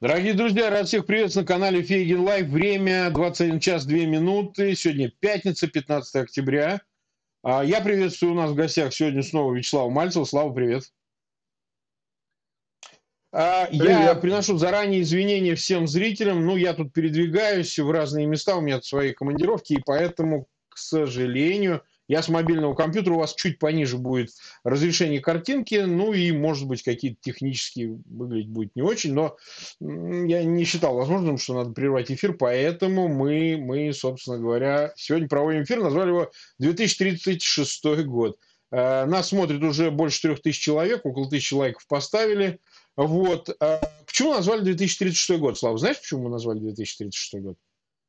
Дорогие друзья, рад всех приветствовать на канале Фейгин Лайв. Время 21 час 2 минуты. Сегодня пятница, 15 октября. А, я приветствую у нас в гостях сегодня снова Вячеслава Мальцева. Слава, привет. А, я приношу заранее извинения всем зрителям. Ну, я тут передвигаюсь в разные места, у меня свои командировки, и поэтому, к сожалению, я с мобильного компьютера, у вас чуть пониже будет разрешение картинки, ну и, может быть, какие-то технические выглядеть будет не очень, но я не считал возможным, что надо прервать эфир, поэтому мы, мы собственно говоря, сегодня проводим эфир, назвали его 2036 год. Э, нас смотрит уже больше трех тысяч человек, около тысячи лайков поставили. Вот. Э, почему назвали 2036 год, Слава? Знаешь, почему мы назвали 2036 год?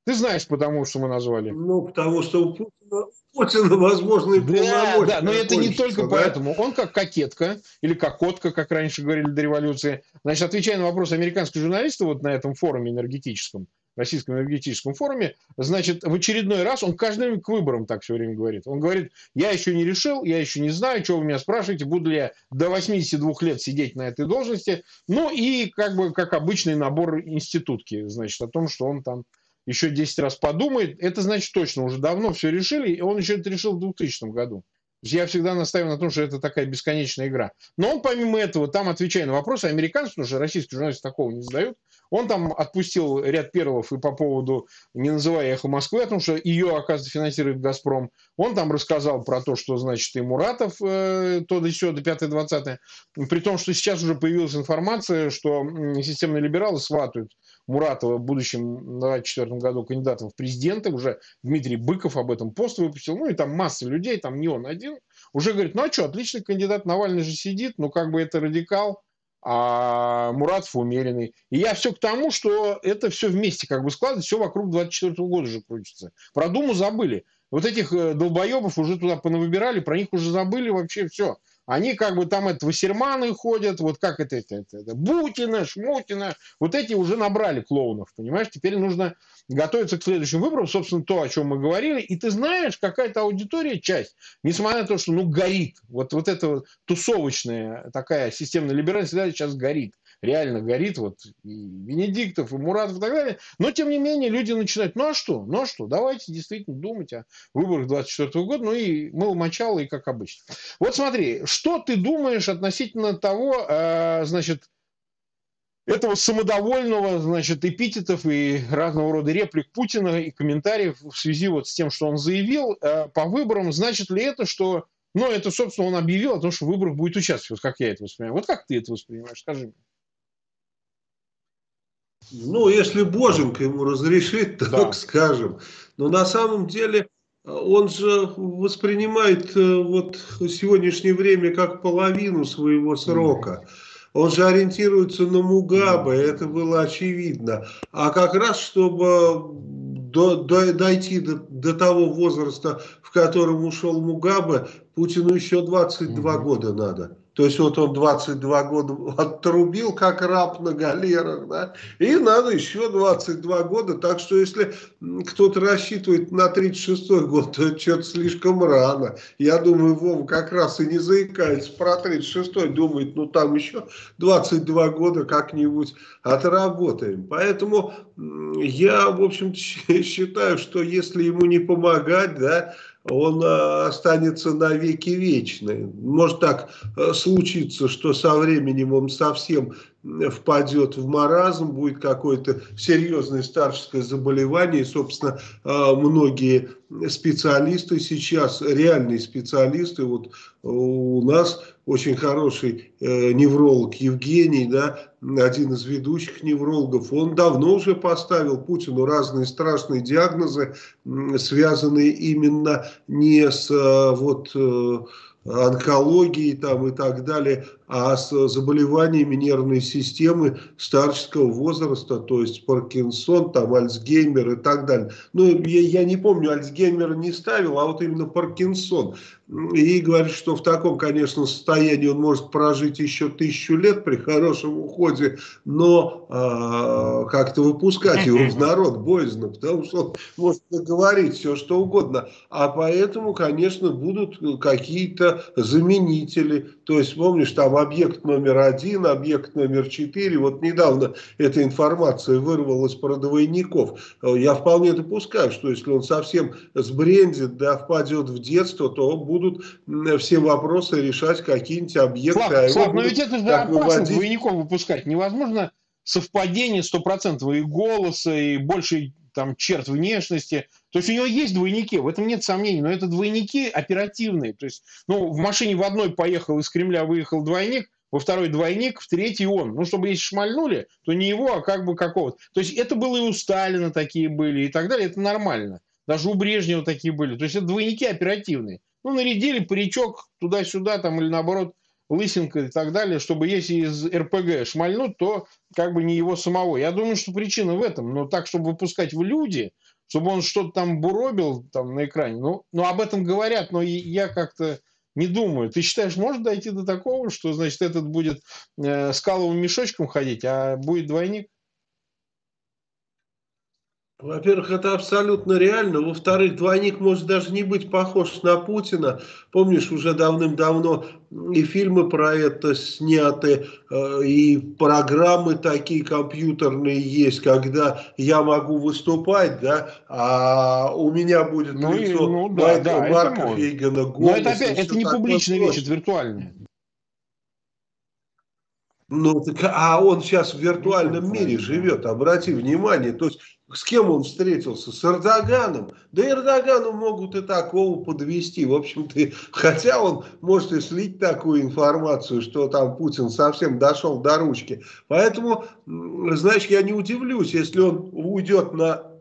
Ты знаешь, потому что мы назвали. Ну, потому что у Путина, Путина возможно, Да, да, но это не только да? поэтому. Он как кокетка, или как котка, как раньше говорили до революции. Значит, отвечая на вопрос американского журналиста вот на этом форуме энергетическом, Российском энергетическом форуме, значит, в очередной раз он каждый к выборам так все время говорит. Он говорит, я еще не решил, я еще не знаю, что вы меня спрашиваете, буду ли я до 82 лет сидеть на этой должности. Ну и как бы как обычный набор институтки, значит, о том, что он там еще 10 раз подумает, это значит точно уже давно все решили, и он еще это решил в 2000 году. Я всегда настаиваю на том, что это такая бесконечная игра. Но он помимо этого, там отвечая на вопросы, американцы, потому что российские журналисты такого не задают, он там отпустил ряд перлов и по поводу, не называя «Эхо Москвы», о том, что ее, оказывается, финансирует «Газпром». Он там рассказал про то, что, значит, и Муратов э, то да сё, до 5-20. При том, что сейчас уже появилась информация, что системные либералы сватают Муратова в будущем, в 2024 году, кандидатом в президенты. Уже Дмитрий Быков об этом пост выпустил. Ну и там масса людей, там не он один. Уже говорит, ну а что, отличный кандидат, Навальный же сидит, ну как бы это радикал, а Муратов умеренный. И я все к тому, что это все вместе как бы складывается, все вокруг 24 года же крутится. Про Думу забыли. Вот этих э, долбоебов уже туда понавыбирали, про них уже забыли вообще все. Они как бы там это Вассерманы ходят, вот как это, это, это, это Бутина, Шмутина, вот эти уже набрали клоунов, понимаешь? Теперь нужно готовиться к следующим выборам, собственно, то, о чем мы говорили. И ты знаешь, какая-то аудитория, часть, несмотря на то, что, ну, горит, вот, вот эта вот тусовочная такая системная либеральность сейчас горит реально горит, вот и Венедиктов, и Муратов и так далее. Но, тем не менее, люди начинают, ну а что, ну а что, давайте действительно думать о выборах 24 года, ну и мыло мочало, и как обычно. Вот смотри, что ты думаешь относительно того, э, значит, этого самодовольного, значит, эпитетов и разного рода реплик Путина и комментариев в связи вот с тем, что он заявил э, по выборам, значит ли это, что, ну, это, собственно, он объявил о том, что в выборах будет участвовать, как я это воспринимаю. Вот как ты это воспринимаешь, скажи мне. Ну, если Боженька ему разрешит, то да. скажем. Но на самом деле он же воспринимает э, вот сегодняшнее время как половину своего срока. Он же ориентируется на Мугабе, это было очевидно. А как раз, чтобы до, до, дойти до, до того возраста, в котором ушел Мугабе, Путину еще 22 угу. года надо. То есть вот он 22 года отрубил как раб на галерах, да, и надо еще 22 года. Так что если кто-то рассчитывает на 36 год, то это что-то слишком рано. Я думаю, Вова как раз и не заикается про 36 думает, ну там еще 22 года как-нибудь отработаем. Поэтому я, в общем считаю, что если ему не помогать, да, он э, останется навеки вечный. Может так э, случиться, что со временем он совсем впадет в маразм, будет какое-то серьезное старческое заболевание. И, собственно, э, многие специалисты сейчас, реальные специалисты, вот у нас очень хороший невролог Евгений, да, один из ведущих неврологов, он давно уже поставил Путину разные страшные диагнозы, связанные именно не с вот онкологией там и так далее, а с заболеваниями нервной системы старческого возраста, то есть Паркинсон, там Альцгеймер и так далее. Ну, я, я не помню, Альцгеймера не ставил, а вот именно Паркинсон. И говорит, что в таком, конечно, состоянии он может прожить еще тысячу лет при хорошем уходе, но э, как-то выпускать его в народ боязно, потому что он может говорить все, что угодно. А поэтому, конечно, будут какие-то заменители. То есть, помнишь, там объект номер один, объект номер четыре. Вот недавно эта информация вырвалась про двойников. Я вполне допускаю, что если он совсем сбрендит, да, впадет в детство, то будут все вопросы решать какие-нибудь объекты. Слав, а Слав но ведь это же опасно выводить... двойников выпускать. Невозможно совпадение стопроцентного и голоса, и больше там черт внешности. То есть у него есть двойники, в этом нет сомнений, но это двойники оперативные. То есть, ну, в машине в одной поехал из Кремля, выехал двойник, во второй двойник, в третий он. Ну, чтобы если шмальнули, то не его, а как бы какого-то. То есть это было и у Сталина такие были и так далее, это нормально. Даже у Брежнева такие были. То есть это двойники оперативные. Ну, нарядили паричок туда-сюда, там, или наоборот, лысинка и так далее, чтобы если из РПГ шмальнуть, то как бы не его самого. Я думаю, что причина в этом. Но так, чтобы выпускать в люди, чтобы он что-то там буробил там на экране, ну, ну об этом говорят, но я как-то не думаю. Ты считаешь, может дойти до такого, что, значит, этот будет э, с мешочком ходить, а будет двойник? Во-первых, это абсолютно реально. Во-вторых, двойник может даже не быть похож на Путина. Помнишь, уже давным-давно и фильмы про это сняты, э, и программы такие компьютерные есть, когда я могу выступать, да, а у меня будет ну, лицо ну, да, да, Марка Фейгана. Но это опять, это не публичная вещь, это виртуальная. Ну, так, а он сейчас в виртуальном ну, мире живет, обрати внимание. То есть с кем он встретился? С Эрдоганом. Да Эрдогану могут и такого подвести. В общем-то, хотя он может и слить такую информацию, что там Путин совсем дошел до ручки. Поэтому, знаешь, я не удивлюсь, если он уйдет на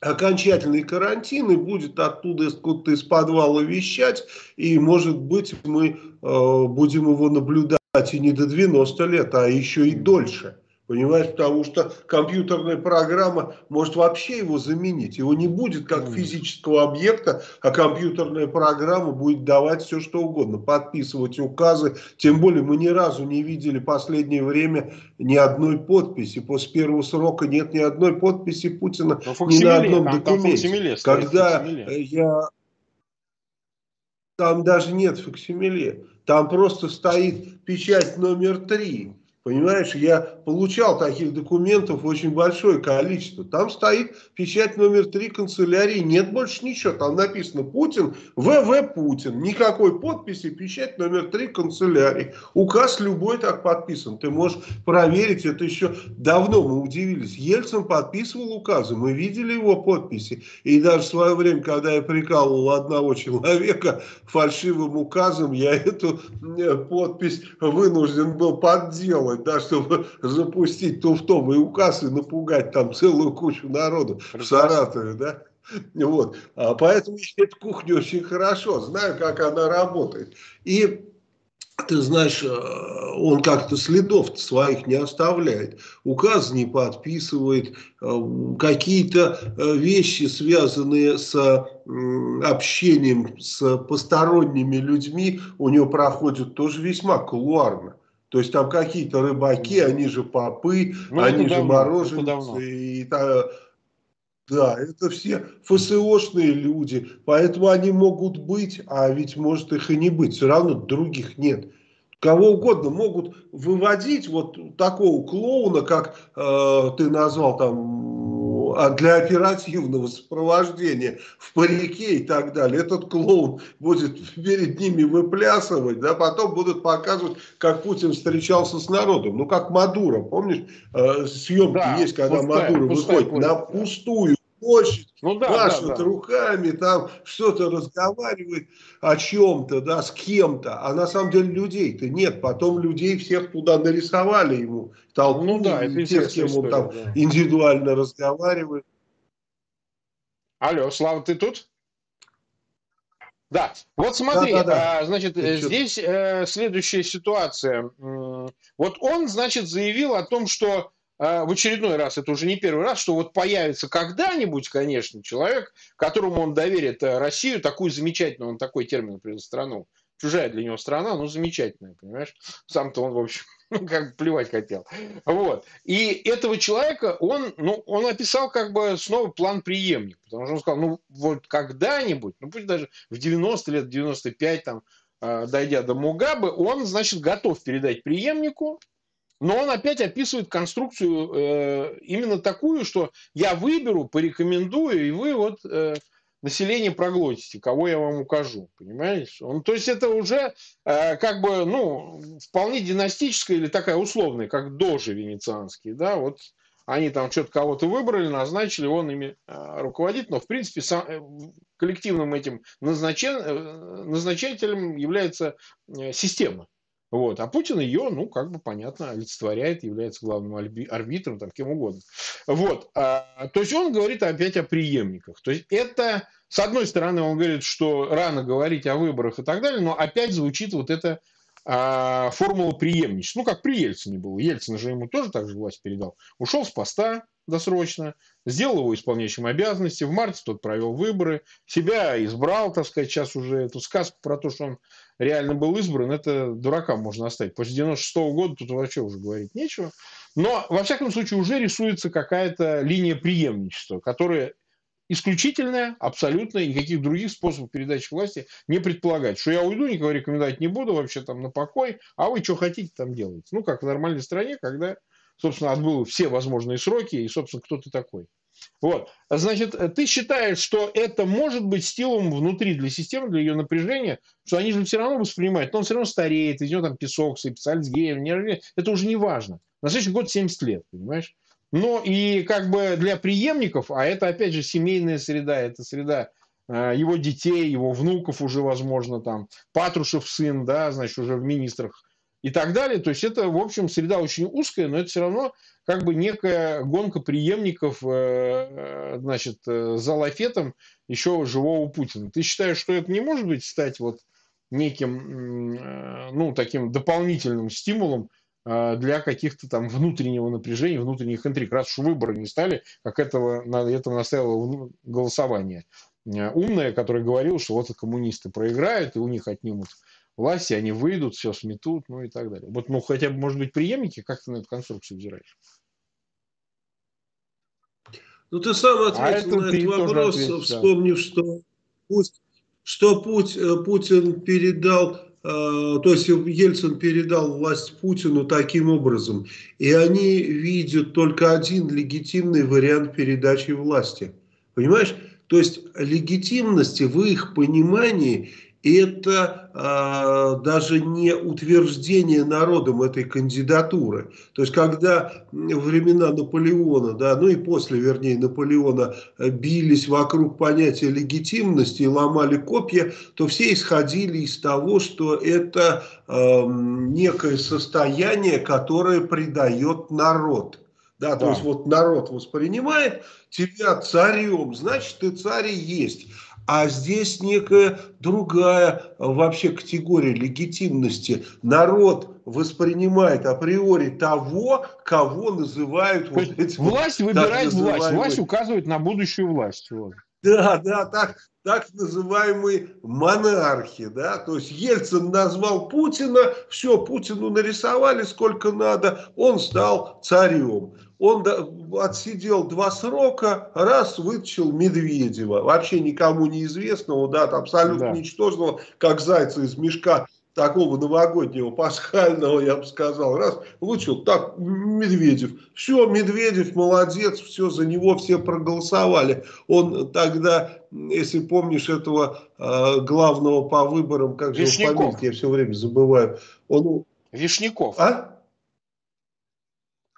окончательный карантин и будет оттуда откуда-то из подвала вещать. И, может быть, мы э, будем его наблюдать и не до 90 лет, а еще и дольше. Понимаешь, потому что компьютерная программа может вообще его заменить. Его не будет как физического объекта, а компьютерная программа будет давать все, что угодно. Подписывать указы. Тем более мы ни разу не видели в последнее время ни одной подписи. После первого срока нет ни одной подписи Путина ни на одном там, документе. Там Когда я... Там даже нет факсимиле. Там просто стоит печать номер три. Понимаешь, я получал таких документов очень большое количество. Там стоит печать номер три канцелярии, нет больше ничего. Там написано Путин, ВВ Путин. Никакой подписи, печать номер три канцелярии. Указ любой так подписан. Ты можешь проверить, это еще давно мы удивились. Ельцин подписывал указы, мы видели его подписи. И даже в свое время, когда я прикалывал одного человека фальшивым указом, я эту э, подпись вынужден был подделать да, чтобы запустить туфтовый указ и напугать там целую кучу народу Прекрасно. в Саратове, да. Вот. А поэтому я эту кухню очень хорошо знаю, как она работает. И ты знаешь, э, он как-то следов своих не оставляет, указ не подписывает, э, какие-то э, вещи, связанные с общением с посторонними людьми, у него проходят тоже весьма кулуарно. То есть там какие-то рыбаки, они же попы, ну, они же мороженцы. И, да, да, это все ФСОшные люди, поэтому они могут быть, а ведь может их и не быть, все равно других нет. Кого угодно могут выводить вот такого клоуна, как э, ты назвал там а для оперативного сопровождения в парике и так далее. Этот клоун будет перед ними выплясывать, да, потом будут показывать, как Путин встречался с народом. Ну, как Мадуро, помнишь, э, съемки да, есть, когда пустая, Мадуро выходит на пустую площадь, ну, да, машет да, да. руками, там что-то разговаривает о чем-то, да, с кем-то, а на самом деле людей-то нет. Потом людей всех туда нарисовали ему, толпу, ну, да, это те, с кем история, он там да. индивидуально разговаривает. Алло, Слава, ты тут? Да, вот смотри, да, да, да. А, значит, Ты здесь э, следующая ситуация. Вот он, значит, заявил о том, что в очередной раз, это уже не первый раз, что вот появится когда-нибудь, конечно, человек, которому он доверит э, Россию, такую замечательную, он такой термин привел страну, чужая для него страна, но замечательная, понимаешь? Сам-то он, в общем, ну, как бы плевать хотел. Вот. И этого человека, он, ну, он описал как бы снова план преемник, потому что он сказал, ну, вот когда-нибудь, ну, пусть даже в 90 лет, 95, там, э, дойдя до Мугабы, он, значит, готов передать преемнику, но он опять описывает конструкцию э, именно такую, что я выберу, порекомендую, и вы вот э, население проглотите, кого я вам укажу, понимаешь? Он, то есть это уже э, как бы, ну, вполне династическая или такая условная, как дожи венецианские, да, вот они там что-то кого-то выбрали, назначили, он ими э, руководит, но в принципе сам, э, коллективным этим назначен, э, назначателем является э, система. Вот. А Путин ее, ну, как бы понятно, олицетворяет, является главным арбитром, там, кем угодно. Вот. А, то есть он говорит опять о преемниках. То есть это, с одной стороны, он говорит, что рано говорить о выборах и так далее, но опять звучит вот эта а, формула преемничества. Ну, как при Ельцине было. Ельцин же ему тоже так же власть передал. Ушел с поста, досрочно, сделал его исполняющим обязанности, в марте тот провел выборы, себя избрал, так сказать, сейчас уже эту сказку про то, что он реально был избран, это дуракам можно оставить. После 96 -го года тут вообще уже говорить нечего. Но, во всяком случае, уже рисуется какая-то линия преемничества, которая исключительная, абсолютно, никаких других способов передачи власти не предполагать. Что я уйду, никого рекомендовать не буду, вообще там на покой, а вы что хотите там делать. Ну, как в нормальной стране, когда собственно, отбыл все возможные сроки, и, собственно, кто ты такой. Вот. Значит, ты считаешь, что это может быть стилом внутри для системы, для ее напряжения, что они же все равно воспринимают, но он все равно стареет, из него там песок сыпется, Альцгеймер, это уже не важно. На следующий год 70 лет, понимаешь? Но и как бы для преемников, а это опять же семейная среда, это среда э, его детей, его внуков уже, возможно, там, Патрушев сын, да, значит, уже в министрах и так далее. То есть это, в общем, среда очень узкая, но это все равно как бы некая гонка преемников э, э, значит, э, за лафетом еще живого Путина. Ты считаешь, что это не может быть стать вот неким, ну, таким дополнительным стимулом для каких-то там внутреннего напряжения, внутренних интриг, раз уж выборы не стали, как этого, этого наставило голосование. Умное, которое говорило, что вот коммунисты проиграют, и у них отнимут власти, они выйдут, все сметут, ну и так далее. Вот, ну, хотя бы, может быть, преемники, как ты на эту конструкцию взираешь? Ну, ты сам а ответил а на этот вопрос, ответишь, вспомнив, да. что, пусть, что Путь, э, Путин передал, э, то есть Ельцин передал власть Путину таким образом, и они видят только один легитимный вариант передачи власти. Понимаешь? То есть легитимности в их понимании это э, даже не утверждение народом этой кандидатуры. То есть, когда времена Наполеона, да, ну и после, вернее, Наполеона э, бились вокруг понятия легитимности и ломали копья, то все исходили из того, что это э, некое состояние, которое придает народ. Да, то да. есть вот народ воспринимает тебя царем, значит ты царь и есть. А здесь некая другая вообще категория легитимности. Народ воспринимает априори того, кого называют вот эти Власть выбирает власть, власть указывает на будущую власть. Вот. Да, да, так, так называемые монархи, да, то есть Ельцин назвал Путина, все, Путину нарисовали сколько надо, он стал царем. Он отсидел два срока, раз вытащил Медведева, вообще никому неизвестного, да, абсолютно да. ничтожного, как зайца из мешка такого новогоднего, пасхального, я бы сказал, раз, вычел, так, Медведев. Все, Медведев молодец, все, за него все проголосовали. Он тогда, если помнишь этого э, главного по выборам, как же его фамилия, я все время забываю. Он... Вишняков. А?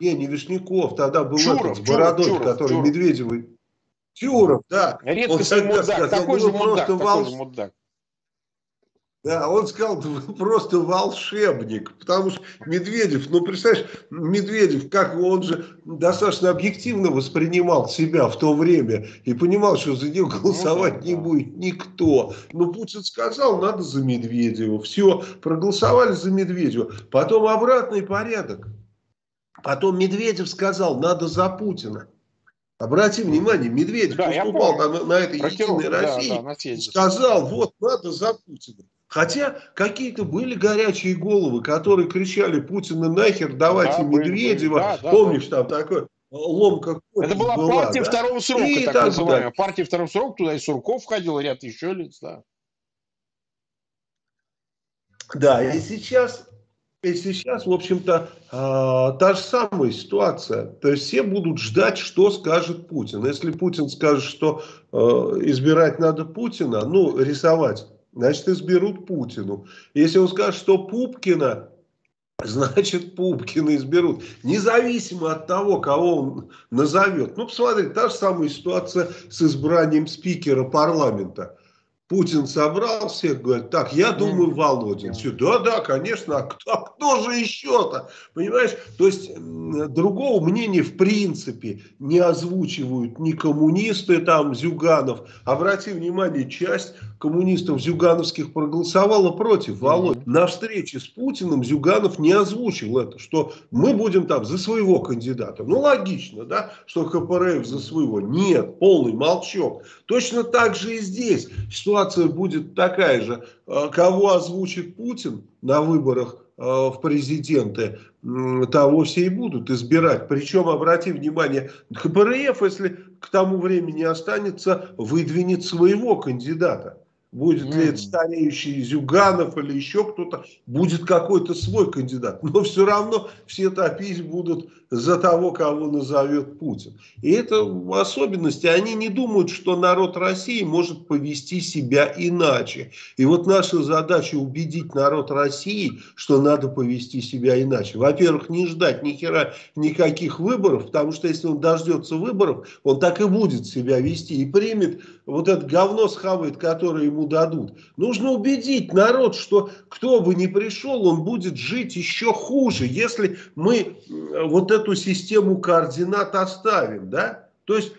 Не, не Вишняков, тогда был Чуров, этот, Бородой, Чуров, который Чуров. Медведевый. Тюров, да. Редкостный мудак, сказал, такой, же мудак, такой вол... же мудак. Да, он сказал, просто волшебник, потому что Медведев, ну, представляешь, Медведев, как он же достаточно объективно воспринимал себя в то время и понимал, что за него голосовать не будет никто. Но Путин сказал, надо за Медведева. Все, проголосовали за Медведева. Потом обратный порядок. Потом Медведев сказал, надо за Путина. Обрати внимание, Медведев да, выступал на, на этой единой России да, да, сказал, вот надо за Путина. Хотя какие-то были горячие головы, которые кричали Путина нахер, давайте да, Медведева. Да, да, Помнишь, да. там такой ломка Это была, была партия да? второго срока, и так, так называемая. Да. Партия второго срока, туда и Сурков входил, ряд еще лиц, да. Да, и сейчас, и сейчас, в общем-то, э, та же самая ситуация. То есть все будут ждать, что скажет Путин. Если Путин скажет, что э, избирать надо Путина, ну, рисовать, значит, изберут Путину. Если он скажет, что Пупкина значит Пупкина изберут. Независимо от того, кого он назовет. Ну, посмотрите, та же самая ситуация с избранием спикера парламента. Путин собрал всех, говорит, так, я думаю, Володин. Все, да, да, конечно, а кто, а кто же еще-то? Понимаешь? То есть другого мнения в принципе не озвучивают ни коммунисты, там, Зюганов. Обрати внимание, часть коммунистов зюгановских проголосовала против Володь. Mm-hmm. На встрече с Путиным Зюганов не озвучил это, что мы будем там за своего кандидата. Ну, логично, да, что КПРФ за своего. Нет, полный молчок. Точно так же и здесь ситуация будет такая же. А, кого озвучит Путин на выборах а, в президенты, того все и будут избирать. Причем, обрати внимание, КПРФ, если к тому времени останется, выдвинет своего кандидата. Будет ли это стареющий Зюганов или еще кто-то, будет какой-то свой кандидат. Но все равно все топить будут за того, кого назовет Путин. И это особенности. Они не думают, что народ России может повести себя иначе. И вот наша задача убедить народ России, что надо повести себя иначе. Во-первых, не ждать ни хера никаких выборов, потому что если он дождется выборов, он так и будет себя вести и примет вот это говно схавает, которое ему дадут. Нужно убедить народ, что кто бы ни пришел, он будет жить еще хуже, если мы вот эту систему координат оставим, да? То есть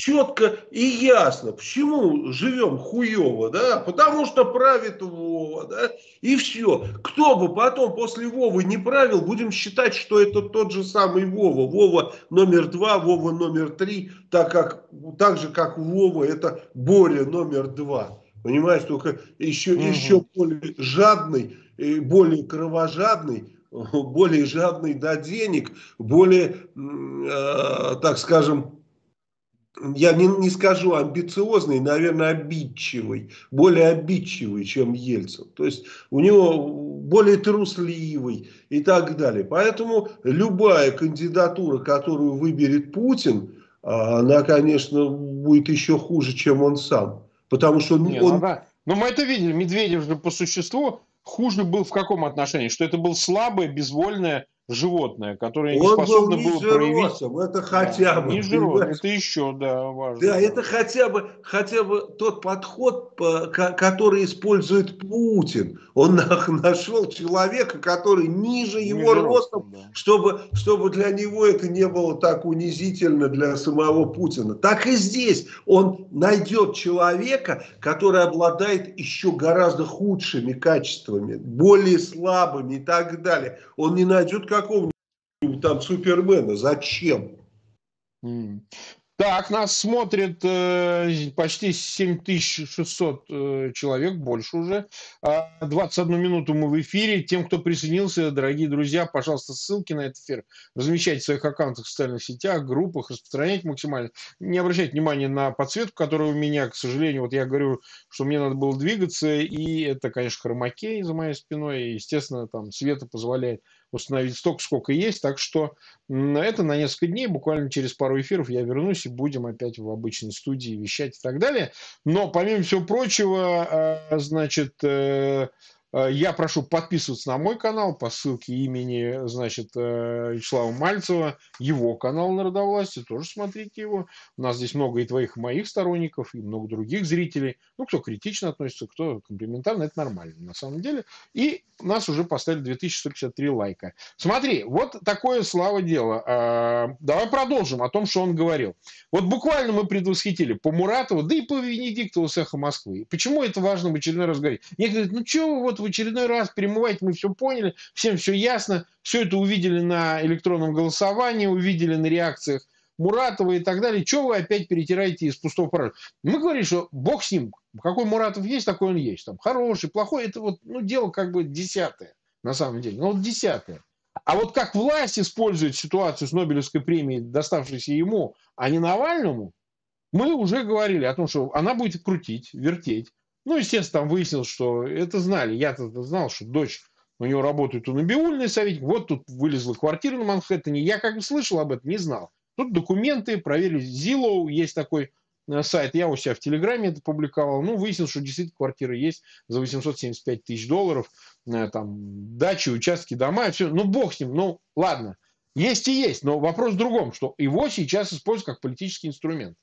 четко и ясно, почему живем хуево, да, потому что правит Вова, да, и все. Кто бы потом после Вовы не правил, будем считать, что это тот же самый Вова. Вова номер два, Вова номер три, так, как, так же, как Вова, это Боря номер два. Понимаешь, только еще, угу. еще более жадный, более кровожадный, более жадный до денег, более, э, так скажем, я не, не скажу амбициозный, наверное, обидчивый, более обидчивый, чем Ельцин. То есть у него более трусливый и так далее. Поэтому любая кандидатура, которую выберет Путин, она, конечно, будет еще хуже, чем он сам. Потому что он... Не, он... Ну, да. Но мы это видели. Медведев же по существу хуже был в каком отношении? Что это был слабое, безвольное животное, которое не способно было проявить. Это хотя да, бы. Ниже ростом, это еще, да, важно. Да, это хотя бы, хотя бы тот подход, который использует Путин. Он нашел человека, который ниже его ниже ростом, ростом да. чтобы, чтобы для него это не было так унизительно для самого Путина. Так и здесь он найдет человека, который обладает еще гораздо худшими качествами, более слабыми и так далее. Он не найдет как какого-нибудь там Супермена. Зачем? Так, нас смотрит э, почти 7600 э, человек, больше уже. 21 а, минуту мы в эфире. Тем, кто присоединился, дорогие друзья, пожалуйста, ссылки на этот эфир размещайте в своих аккаунтах в социальных сетях, группах, распространяйте максимально. Не обращайте внимания на подсветку, которая у меня, к сожалению, вот я говорю, что мне надо было двигаться, и это, конечно, хромакей за моей спиной, и, естественно, там света позволяет установить столько, сколько есть. Так что это на несколько дней, буквально через пару эфиров я вернусь и будем опять в обычной студии вещать и так далее. Но помимо всего прочего, а, значит, э, Э, я прошу подписываться на мой канал по ссылке имени, значит, э, Вячеслава Мальцева, его канал Народовластия, тоже смотрите его. У нас здесь много и твоих, и моих сторонников, и много других зрителей. Ну, кто критично относится, кто комплиментарно, это нормально на самом деле. И нас уже поставили 2153 лайка. Смотри, вот такое слава дело. А, давай продолжим о том, что он говорил. Вот буквально мы предвосхитили по Муратову, да и по Венедиктову с эхо Москвы. Почему это важно в очередной раз говорить? Некоторые говорят, ну что вот в очередной раз перемывать, мы все поняли, всем все ясно, все это увидели на электронном голосовании, увидели на реакциях Муратова и так далее. Чего вы опять перетираете из пустого порожа? Мы говорим, что бог с ним. Какой Муратов есть, такой он есть. Там хороший, плохой, это вот ну, дело как бы десятое на самом деле. Ну вот десятое. А вот как власть использует ситуацию с Нобелевской премией, доставшейся ему, а не Навальному, мы уже говорили о том, что она будет крутить, вертеть, Ну, естественно, там выяснилось, что это знали. Я-то знал, что дочь у него работает у Набиульный советник. Вот тут вылезла квартира на Манхэттене. Я как бы слышал об этом, не знал. Тут документы, проверили Zillow, есть такой э, сайт. Я у себя в Телеграме это публиковал. Ну, выяснилось, что действительно квартира есть за 875 тысяч долларов. Э, там дачи, участки, дома, все. Ну, бог с ним. Ну, ладно. Есть и есть. Но вопрос в другом, что его сейчас используют как политический инструмент.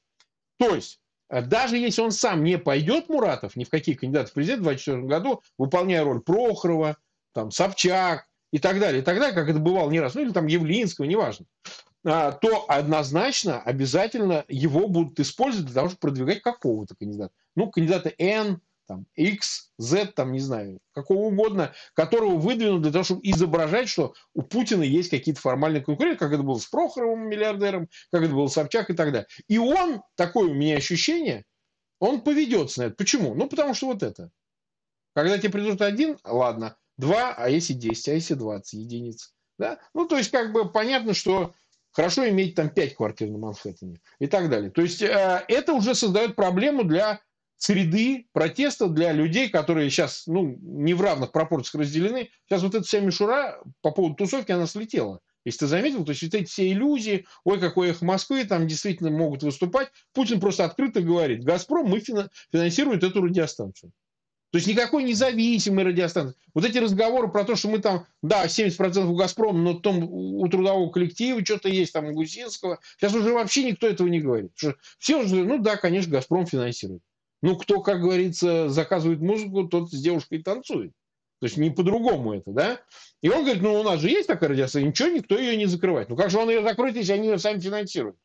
То есть, даже если он сам не пойдет, Муратов, ни в какие кандидаты в президент в 2024 году, выполняя роль Прохорова, там, Собчак и так далее, и так далее, как это бывало не раз, ну или там Явлинского, неважно, а, то однозначно обязательно его будут использовать для того, чтобы продвигать какого-то кандидата. Ну, кандидата N, там, X, Z, там, не знаю, какого угодно, которого выдвинут для того, чтобы изображать, что у Путина есть какие-то формальные конкуренты, как это было с Прохоровым, миллиардером, как это было с Собчак и так далее. И он, такое у меня ощущение, он поведется на это. Почему? Ну, потому что вот это. Когда тебе придут один, ладно, 2, а если 10, а если 20 единиц. Да? Ну, то есть, как бы понятно, что хорошо иметь там 5 квартир на Манхэттене и так далее. То есть, э, это уже создает проблему для среды протеста для людей, которые сейчас ну, не в равных пропорциях разделены. Сейчас вот эта вся мишура по поводу тусовки, она слетела. Если ты заметил, то есть вот эти все иллюзии, ой, какой их Москвы, там действительно могут выступать. Путин просто открыто говорит, «Газпром» мы финансирует эту радиостанцию. То есть никакой независимой радиостанции. Вот эти разговоры про то, что мы там, да, 70% у «Газпрома», но том, у трудового коллектива что-то есть, там у Гусинского. Сейчас уже вообще никто этого не говорит. Что все уже, ну да, конечно, «Газпром» финансирует. Ну, кто, как говорится, заказывает музыку, тот с девушкой танцует. То есть не по-другому это, да? И он говорит, ну у нас же есть такая радиостанция, ничего, никто ее не закрывает. Ну как же он ее закроет, если они ее сами финансируют?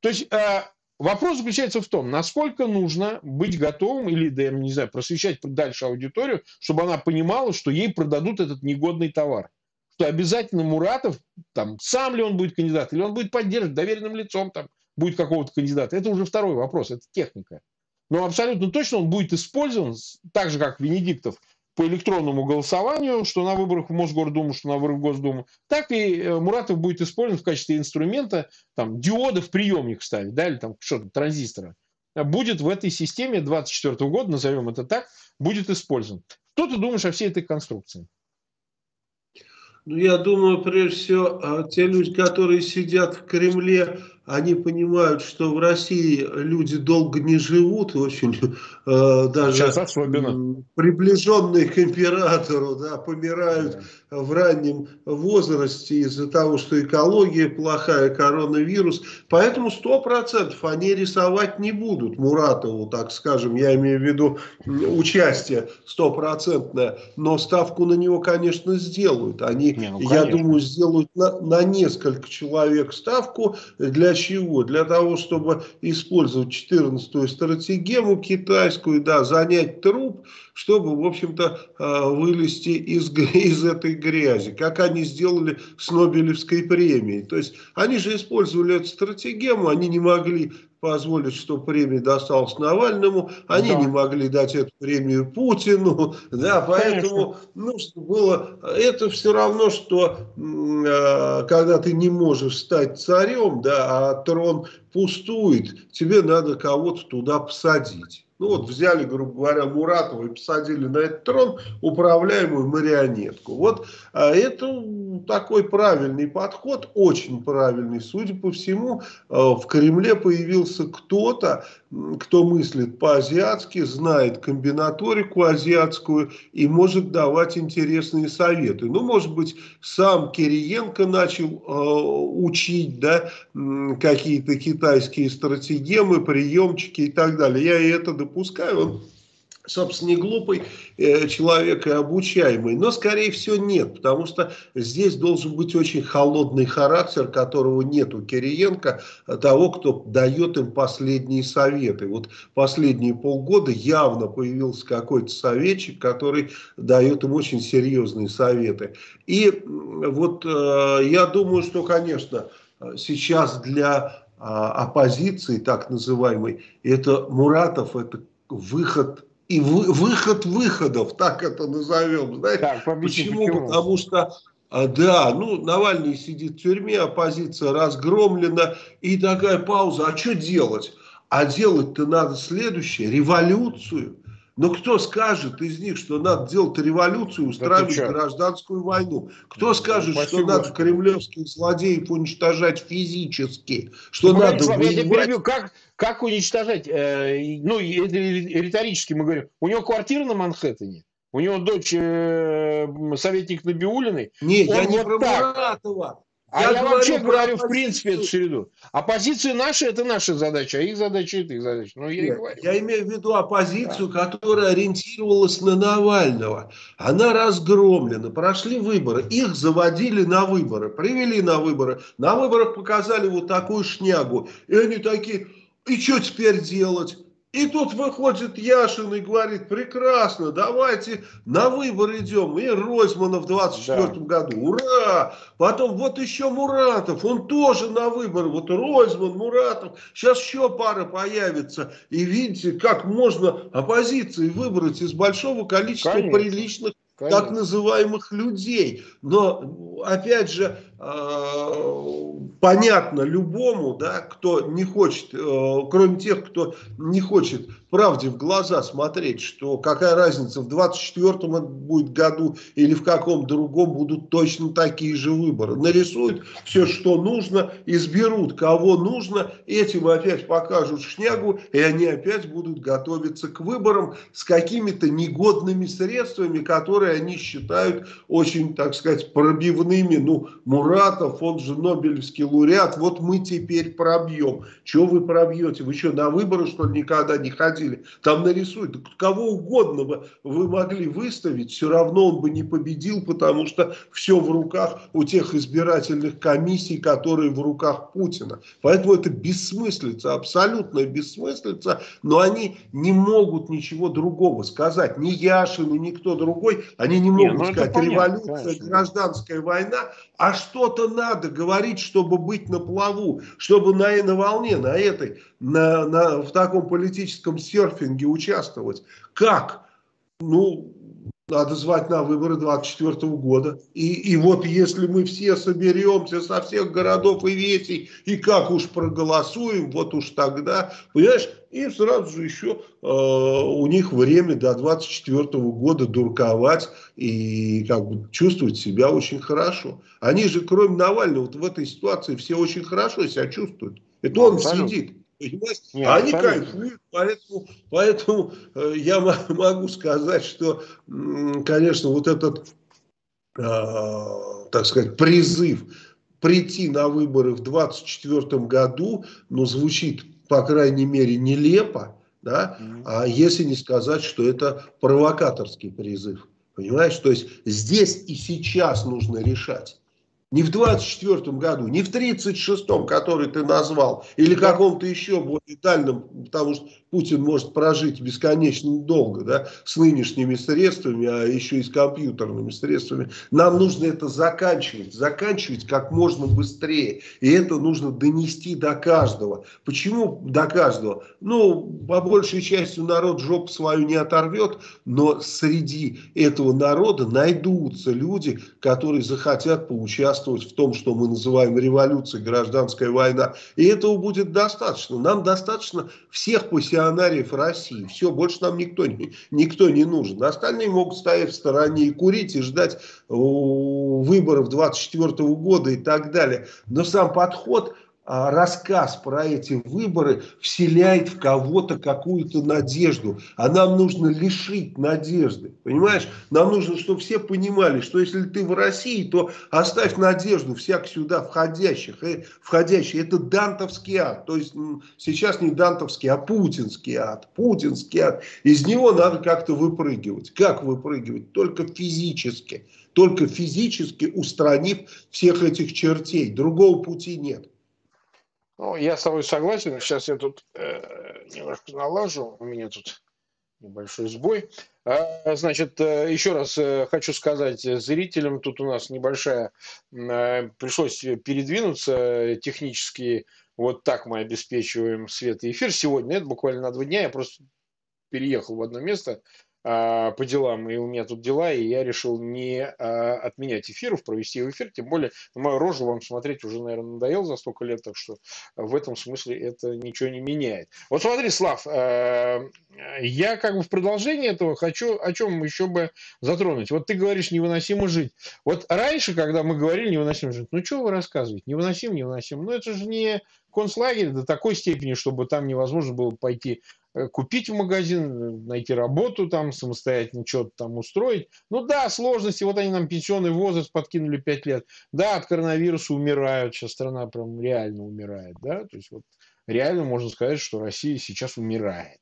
То есть э, Вопрос заключается в том, насколько нужно быть готовым или, да, я не знаю, просвещать дальше аудиторию, чтобы она понимала, что ей продадут этот негодный товар. Что обязательно Муратов, там, сам ли он будет кандидат, или он будет поддерживать доверенным лицом, там, будет какого-то кандидата. Это уже второй вопрос, это техника. Но абсолютно точно он будет использован, так же, как Венедиктов, по электронному голосованию, что на выборах в Мосгордуму, что на выборах в Госдуму, так и э, Муратов будет использован в качестве инструмента там, диоды в приемник ставить, да, или там что-то, транзистора. Будет в этой системе 24 года, назовем это так, будет использован. Что ты думаешь о всей этой конструкции? Ну, я думаю, прежде всего, а, те люди, которые сидят в Кремле, они понимают, что в России люди долго не живут, очень э, даже приближенные к императору, да, помирают да. в раннем возрасте из-за того, что экология плохая, коронавирус. Поэтому сто процентов они рисовать не будут Муратову, так скажем, я имею в виду участие стопроцентное, но ставку на него, конечно, сделают. Они, не, ну, я думаю, сделают на, на несколько человек ставку для чего? Для того, чтобы использовать 14-ю стратегему китайскую, да, занять труп, чтобы, в общем-то, э, вылезти из, из этой грязи, как они сделали с Нобелевской премией. То есть они же использовали эту стратегему, они не могли позволить, что премия досталась Навальному, они да. не могли дать эту премию Путину, да, поэтому нужно было, это все равно, что э, когда ты не можешь стать царем, да, а трон пустует, тебе надо кого-то туда посадить. Ну вот взяли, грубо говоря, Муратова и посадили на этот трон управляемую марионетку. Вот а это такой правильный подход, очень правильный. Судя по всему, а, в Кремле появился кто-то, кто мыслит по-азиатски, знает комбинаторику азиатскую и может давать интересные советы. Ну, может быть, сам Кириенко начал э, учить да, какие-то китайские стратегемы, приемчики и так далее. Я и это допускаю. Он собственно, не глупый э, человек и обучаемый, но, скорее всего, нет, потому что здесь должен быть очень холодный характер, которого нет у Кириенко, того, кто дает им последние советы. Вот последние полгода явно появился какой-то советчик, который дает им очень серьезные советы. И вот э, я думаю, что, конечно, сейчас для э, оппозиции, так называемой, это Муратов, это выход и вы, выход выходов, так это назовем. Знаете, так, почему? почему? Потому что а, да, ну, Навальный сидит в тюрьме, оппозиция разгромлена, и такая пауза, а что делать? А делать-то надо следующее, революцию. Но кто скажет из них, что надо делать революцию, устраивать да гражданскую войну? Кто скажет, ну, что надо кремлевских злодеев уничтожать физически? Что ну, надо воевать? Я перебью. Как, как уничтожать? Э, ну, это риторически мы говорим. У него квартира на Манхэттене? У него дочь э, советник Набиулиной. Не, я не вот про так. Муратова. А я, я вообще говорю, в принципе, эту среду. Оппозиция наша – это наша задача, а их задача – это их задача. Ну, я, Нет, я имею в виду оппозицию, да. которая ориентировалась на Навального. Она разгромлена, прошли выборы, их заводили на выборы, привели на выборы. На выборах показали вот такую шнягу. И они такие, и что теперь делать? И тут выходит Яшин и говорит, прекрасно, давайте на выборы идем. И Ройзмана в 24 да. году, ура! Потом вот еще Муратов, он тоже на выборы. Вот Ройзман, Муратов, сейчас еще пара появится. И видите, как можно оппозиции выбрать из большого количества Конечно. приличных Конечно. так называемых людей. Но, опять же, понятно любому, да, кто не хочет, э, кроме тех, кто не хочет правде в глаза смотреть, что какая разница, в 24-м будет году или в каком другом будут точно такие же выборы. Нарисуют все, что нужно, изберут, кого нужно, этим опять покажут шнягу, и они опять будут готовиться к выборам с какими-то негодными средствами, которые они считают очень, так сказать, пробивными. Ну, Муратов, он же Нобелевский лауреат, вот мы теперь пробьем. Чего вы пробьете? Вы что, на выборы, что ли, никогда не ходили? там нарисуют, кого угодно бы вы могли выставить, все равно он бы не победил, потому что все в руках у тех избирательных комиссий, которые в руках Путина. Поэтому это бессмыслица, абсолютная бессмыслица, но они не могут ничего другого сказать. Ни Яшин, ни никто другой, они не могут не, ну сказать революция, конечно. гражданская война, а что-то надо говорить, чтобы быть на плаву, чтобы на, на волне, на этой, на, на, в таком политическом серфинге участвовать. Как? Ну, надо звать на выборы 24 года. И, и вот если мы все соберемся со всех городов и весей, и как уж проголосуем, вот уж тогда, понимаешь, и сразу же еще э, у них время до 24 года дурковать и как бы чувствовать себя очень хорошо. Они же, кроме Навального, вот в этой ситуации все очень хорошо себя чувствуют. Это он Абсолютно. сидит Понимаете? Нет, Они абсолютно. кайфуют, поэтому, поэтому э, я могу сказать, что, конечно, вот этот, э, так сказать, призыв прийти на выборы в 2024 году, ну, звучит, по крайней мере, нелепо, да, mm-hmm. а если не сказать, что это провокаторский призыв. Понимаешь? То есть здесь и сейчас нужно решать. Не в 24 году, не в 36-м, который ты назвал, или каком-то еще более дальнем, потому что Путин может прожить бесконечно долго, да, с нынешними средствами, а еще и с компьютерными средствами. Нам нужно это заканчивать, заканчивать как можно быстрее. И это нужно донести до каждого. Почему до каждого? Ну, по большей части народ жопу свою не оторвет, но среди этого народа найдутся люди, которые захотят поучаствовать в том, что мы называем революцией, гражданская война. И этого будет достаточно. Нам достаточно всех посетить пенсионариев России. Все, больше нам никто, никто не нужен. Остальные могут стоять в стороне и курить, и ждать выборов 24 года и так далее. Но сам подход рассказ про эти выборы вселяет в кого-то какую-то надежду. А нам нужно лишить надежды. Понимаешь? Нам нужно, чтобы все понимали, что если ты в России, то оставь надежду всяк сюда входящих. И входящие. Это дантовский ад. То есть сейчас не дантовский, а путинский ад. Путинский ад. Из него надо как-то выпрыгивать. Как выпрыгивать? Только физически. Только физически устранив всех этих чертей. Другого пути нет. Ну, я с тобой согласен. Сейчас я тут э, немножко налажу. У меня тут небольшой сбой. А, значит, э, еще раз э, хочу сказать зрителям, тут у нас небольшая, э, пришлось передвинуться технически. Вот так мы обеспечиваем свет и эфир сегодня. Это буквально на два дня. Я просто переехал в одно место. А, по делам, и у меня тут дела, и я решил не а, отменять эфиров, провести эфир, тем более на мою рожу вам смотреть уже, наверное, надоел за столько лет, так что в этом смысле это ничего не меняет. Вот смотри, Слав, а, я как бы в продолжении этого хочу о чем еще бы затронуть. Вот ты говоришь, невыносимо жить. Вот раньше, когда мы говорили невыносимо жить, ну что вы рассказываете? Невыносимо, невыносимо. Ну это же не концлагерь до такой степени, чтобы там невозможно было пойти купить в магазин, найти работу там, самостоятельно что-то там устроить. Ну да, сложности, вот они нам пенсионный возраст подкинули 5 лет. Да, от коронавируса умирают, сейчас страна прям реально умирает, да, то есть вот реально можно сказать, что Россия сейчас умирает.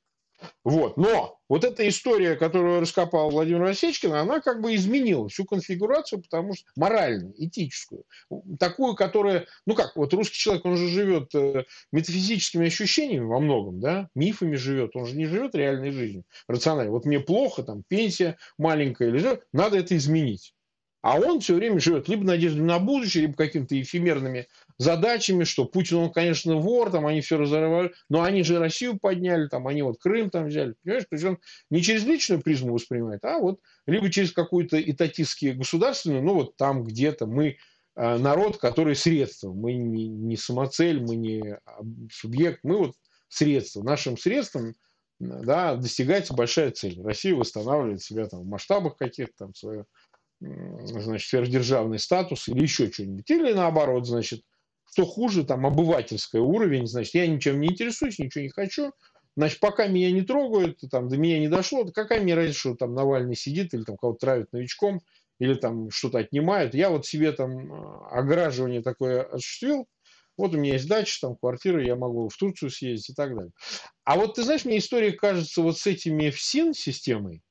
Вот. Но вот эта история, которую раскопал Владимир Осечкин, она как бы изменила всю конфигурацию, потому что моральную, этическую. Такую, которая, ну как, вот русский человек, он же живет э, метафизическими ощущениями во многом, да, мифами живет, он же не живет реальной жизнью, рационально. Вот мне плохо, там, пенсия маленькая или надо это изменить. А он все время живет либо надеждой на будущее, либо какими-то эфемерными задачами, что Путин, он, конечно, вор, там они все разорвали, но они же Россию подняли, там они вот Крым там взяли, понимаешь? Он не через личную призму воспринимает, а вот либо через какую-то этатистские государственную, ну вот там где-то мы э, народ, который средство, мы не, не самоцель, мы не субъект, мы вот средство. Нашим средством да, достигается большая цель. Россия восстанавливает себя там в масштабах каких-то, там свое значит, сверхдержавный статус или еще что-нибудь. Или наоборот, значит, что хуже, там, обывательский уровень, значит, я ничем не интересуюсь, ничего не хочу, значит, пока меня не трогают, там, до меня не дошло, то какая мне разница, что там Навальный сидит или там кого-то травят новичком, или там что-то отнимают. Я вот себе там а, ограживание такое осуществил, вот у меня есть дача, там квартира, я могу в Турцию съездить и так далее. А вот ты знаешь, мне история кажется вот с этими ФСИН системой,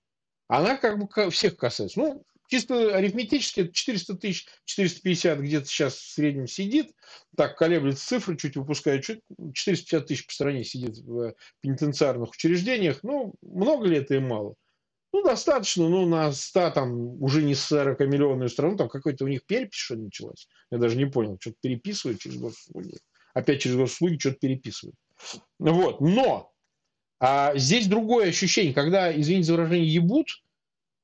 она как бы всех касается. Ну, чисто арифметически 400 тысяч, 450 где-то сейчас в среднем сидит, так колеблется цифры, чуть выпускают, чуть 450 тысяч по стране сидит в пенитенциарных учреждениях, ну, много ли это и мало? Ну, достаточно, ну, на 100, там, уже не 40-миллионную страну, там какой-то у них перепись что началась. Я даже не понял, что-то переписывают через госуслуги. Опять через госуслуги что-то переписывают. Вот, но а здесь другое ощущение, когда, извините за выражение, ебут,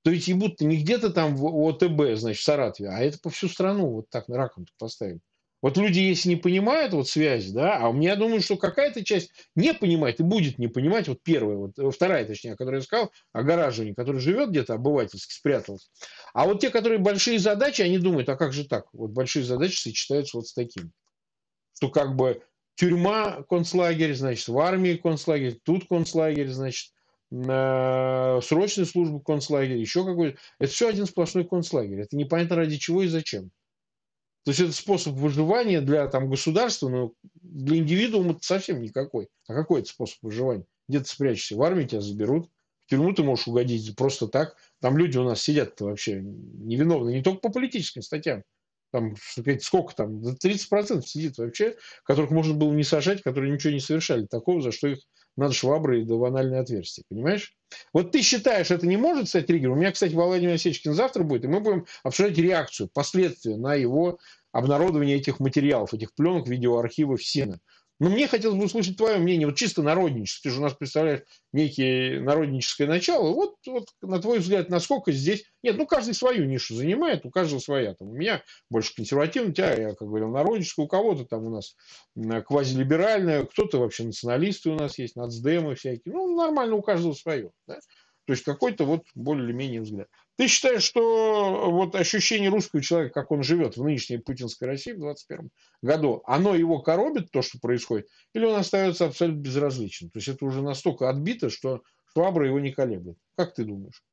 то ведь ебут не где-то там в ОТБ, значит, в Саратове, а это по всю страну вот так на раком поставили. Вот люди, если не понимают вот связи, да, а у меня думаю, что какая-то часть не понимает и будет не понимать, вот первая, вот э, вторая, точнее, которую я сказал, огораживание, который живет где-то обывательски, спрятался. А вот те, которые большие задачи, они думают, а как же так? Вот большие задачи сочетаются вот с таким. Что как бы тюрьма концлагерь, значит, в армии концлагерь, тут концлагерь, значит, срочную службу концлагеря, еще какой-то. Это все один сплошной концлагерь. Это непонятно ради чего и зачем. То есть это способ выживания для там, государства, но для индивидуума это совсем никакой. А какой это способ выживания? Где ты спрячешься? В армии тебя заберут. В тюрьму ты можешь угодить просто так. Там люди у нас сидят вообще невиновны. Не только по политическим статьям. Там сколько там? 30% сидит вообще, которых можно было не сажать, которые ничего не совершали такого, за что их надо шваброй да в анальное отверстие, понимаешь? Вот ты считаешь, это не может стать триггером? У меня, кстати, Владимир Осечкин завтра будет, и мы будем обсуждать реакцию, последствия на его обнародование этих материалов, этих пленок, видеоархивов Сена. Но мне хотелось бы услышать твое мнение, вот чисто народническое. Ты же у нас представляешь некие народническое начало. Вот, вот на твой взгляд, насколько здесь... Нет, ну каждый свою нишу занимает, у каждого своя. Там, у меня больше консервативная, у тебя, я как говорил, народническая, у кого-то там у нас квазилиберальная, кто-то вообще националисты у нас есть, нацдемы всякие. Ну, нормально, у каждого свое. Да? То есть какой-то вот более или менее взгляд. Ты считаешь, что вот ощущение русского человека, как он живет в нынешней путинской России в 2021 году, оно его коробит, то, что происходит, или он остается абсолютно безразличным? То есть это уже настолько отбито, что швабра его не колеблет. Как ты думаешь?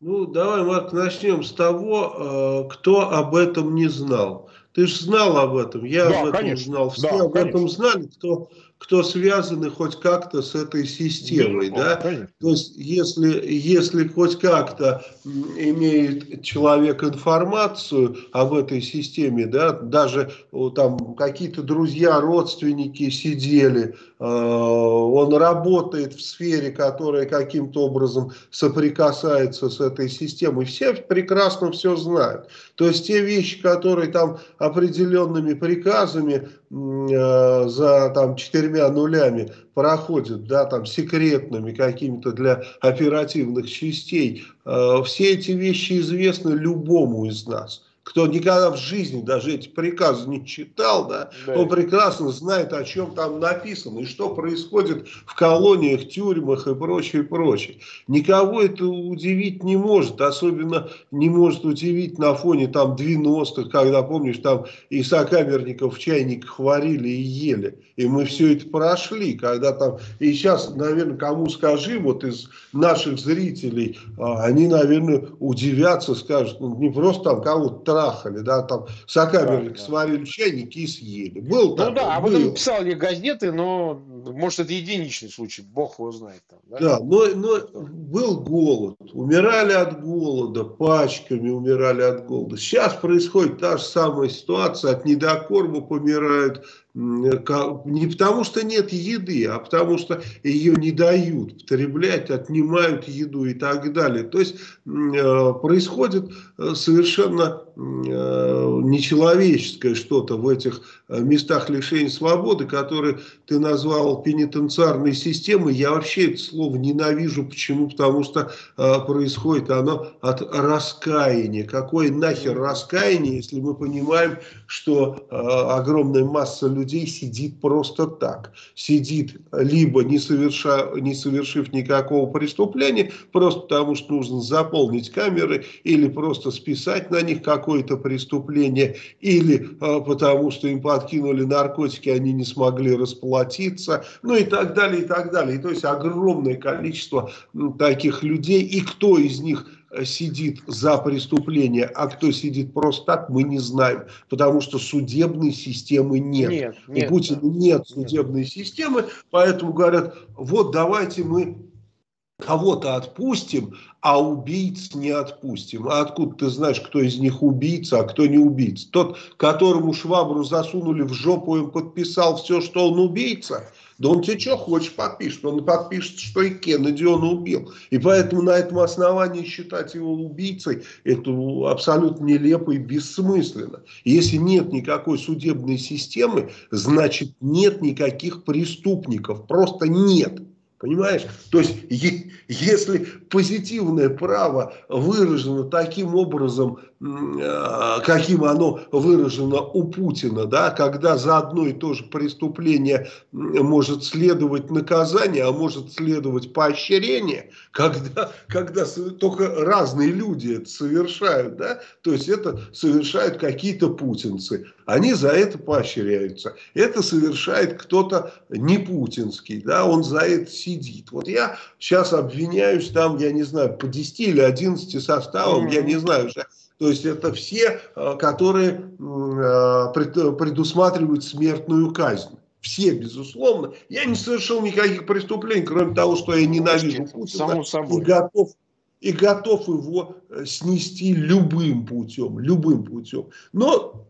Ну, давай, Марк, начнем с того, э, кто об этом не знал. Ты же знал об этом, я да, об этом конечно. знал, все да, об конечно. этом знали, кто кто связаны хоть как-то с этой системой, ну, да? Конечно. То есть, если, если хоть как-то имеет человек информацию об этой системе, да, даже там какие-то друзья, родственники сидели, э, он работает в сфере, которая каким-то образом соприкасается с этой системой, все прекрасно все знают. То есть, те вещи, которые там определенными приказами за там четырьмя нулями проходят, да, там секретными какими-то для оперативных частей. Э, все эти вещи известны любому из нас кто никогда в жизни даже эти приказы не читал, да, да. он прекрасно знает, о чем там написано и что происходит в колониях, тюрьмах и прочее, прочее. Никого это удивить не может, особенно не может удивить на фоне там 90-х, когда, помнишь, там и сокамерников в чайниках варили и ели. И мы все это прошли, когда там, и сейчас, наверное, кому скажи, вот из наших зрителей, а, они, наверное, удивятся, скажут, ну, не просто там кого-то трахали, да, там сокамерники да, сварили чайники и съели. Был ну там, да, об этом писали газеты, но может это единичный случай, бог его знает. Там, да, да но, но был голод, умирали от голода, пачками умирали от голода. Сейчас происходит та же самая ситуация, от недокорма помирают не потому что нет еды, а потому что ее не дают потреблять, отнимают еду и так далее. То есть э, происходит э, совершенно э, нечеловеческое что-то в этих местах лишения свободы, которые ты назвал пенитенциарной системой. Я вообще это слово ненавижу. Почему? Потому что происходит оно от раскаяния. Какое нахер раскаяние, если мы понимаем, что огромная масса людей сидит просто так. Сидит либо не, соверша, не совершив никакого преступления, просто потому что нужно заполнить камеры, или просто списать на них какое-то преступление, или а, потому что им подкинули наркотики, они не смогли расплатиться, ну и так далее, и так далее. И, то есть огромное количество таких людей, и кто из них сидит за преступление, а кто сидит просто так, мы не знаем. Потому что судебной системы нет. нет, нет У Путина нет судебной нет. системы, поэтому говорят, вот давайте мы кого-то отпустим, а убийц не отпустим. А откуда ты знаешь, кто из них убийца, а кто не убийца? Тот, которому швабру засунули в жопу, им подписал все, что он убийца – да он тебе что хочешь подпишет. Он подпишет, что и Кеннеди он убил. И поэтому на этом основании считать его убийцей, это абсолютно нелепо и бессмысленно. Если нет никакой судебной системы, значит нет никаких преступников. Просто нет. Понимаешь? То есть, если позитивное право выражено таким образом, каким оно выражено у Путина, да, когда за одно и то же преступление может следовать наказание, а может следовать поощрение, когда, когда только разные люди это совершают, да, то есть это совершают какие-то путинцы, они за это поощряются. Это совершает кто-то не путинский, да, он за это сидит. Вот я сейчас обвиняюсь там, я не знаю, по 10 или 11 составам, я не знаю уже. То есть это все, э, которые э, предусматривают смертную казнь. Все, безусловно. Я не совершил никаких преступлений, кроме того, что я ненавижу Путина и готов и готов его э, снести любым путем, любым путем. Но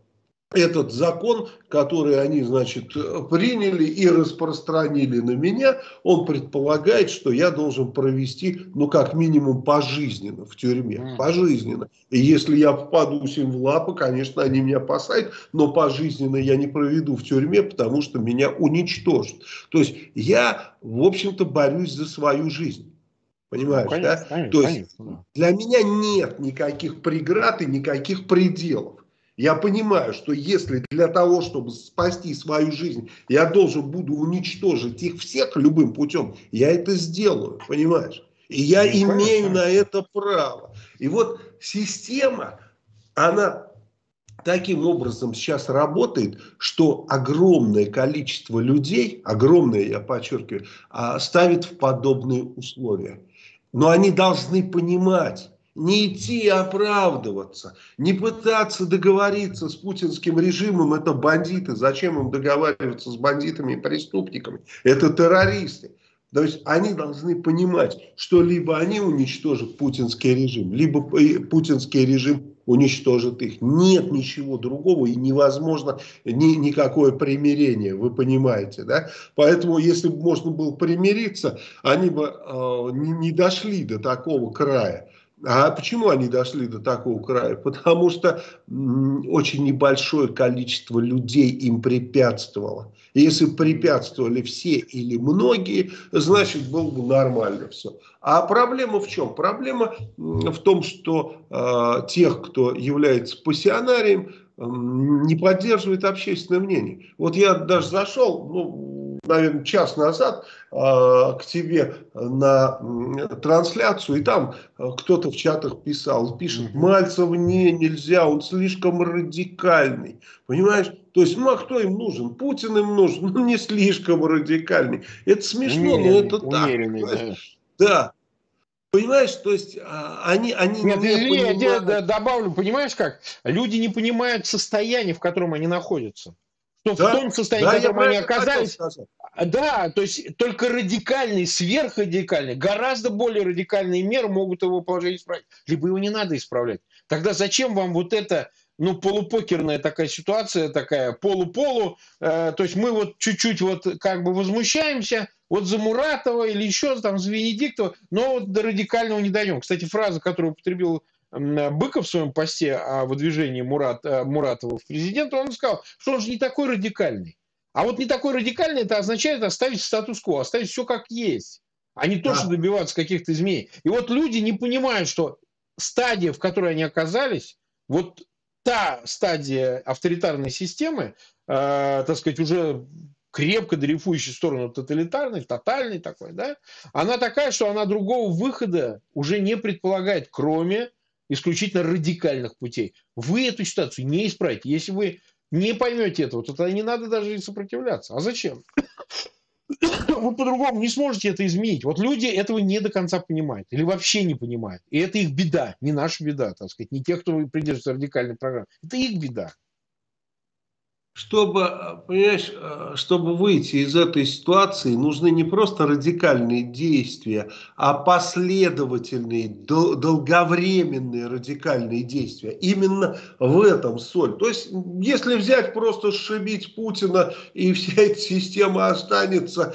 этот закон, который они, значит, приняли и распространили на меня, он предполагает, что я должен провести, ну, как минимум, пожизненно в тюрьме. Пожизненно. И если я попаду им в лапы, конечно, они меня посадят, но пожизненно я не проведу в тюрьме, потому что меня уничтожат. То есть я, в общем-то, борюсь за свою жизнь. Понимаешь, ну, конечно, да? Конечно, То есть конечно. для меня нет никаких преград и никаких пределов. Я понимаю, что если для того, чтобы спасти свою жизнь, я должен буду уничтожить их всех любым путем, я это сделаю, понимаешь? И я ну, имею конечно. на это право. И вот система, она таким образом сейчас работает, что огромное количество людей, огромное, я подчеркиваю, а, ставит в подобные условия. Но они должны понимать, не идти оправдываться, не пытаться договориться с путинским режимом, это бандиты. Зачем им договариваться с бандитами и преступниками? Это террористы. То есть они должны понимать, что либо они уничтожат путинский режим, либо путинский режим уничтожит их. Нет ничего другого и невозможно ни, никакое примирение, вы понимаете, да? Поэтому, если бы можно было примириться, они бы э, не, не дошли до такого края. А почему они дошли до такого края? Потому что очень небольшое количество людей им препятствовало. Если препятствовали все или многие, значит было бы нормально все. А проблема в чем? Проблема в том, что э, тех, кто является пассионарием, э, не поддерживает общественное мнение. Вот я даже зашел, ну, наверное, час назад э, к тебе на трансляцию, и там э, кто-то в чатах писал, пишет, Мальцев не, нельзя, он слишком радикальный. Понимаешь? То есть, ну а кто им нужен? Путин им нужен, ну не слишком радикальный. Это смешно, умеренный, но это так. Да. да. Понимаешь, то есть а, они, они Нет, не извини, понимают... я добавлю, понимаешь как? люди не понимают состояние, в котором они находятся. Что да? в том состоянии, да, в котором они оказались, да, то есть только радикальный, сверхрадикальный, гораздо более радикальные меры могут его положение исправить. Либо его не надо исправлять. Тогда зачем вам вот это, ну, полупокерная такая ситуация, такая полу-полу, э, то есть мы вот чуть-чуть вот как бы возмущаемся, вот за Муратова или еще там за Венедиктова, но вот до радикального не дойдем. Кстати, фраза, которую употребил Быков в своем посте о выдвижении Мурат, э, Муратова в президенты, он сказал, что он же не такой радикальный. А вот не такой радикальный, это означает оставить статус-кво, оставить все как есть, а не то, да. что добиваться каких-то изменений. И вот люди не понимают, что стадия, в которой они оказались, вот та стадия авторитарной системы, э, так сказать, уже крепко дрейфующей в сторону тоталитарной, тотальной такой, да, она такая, что она другого выхода уже не предполагает, кроме исключительно радикальных путей. Вы эту ситуацию не исправите. Если вы не поймете этого, то тогда не надо даже и сопротивляться. А зачем? Вы по-другому не сможете это изменить. Вот люди этого не до конца понимают. Или вообще не понимают. И это их беда. Не наша беда, так сказать. Не тех, кто придерживается радикальной программы. Это их беда чтобы, понимаешь, чтобы выйти из этой ситуации, нужны не просто радикальные действия, а последовательные, долговременные радикальные действия. Именно в этом соль. То есть, если взять просто сшибить Путина и вся эта система останется,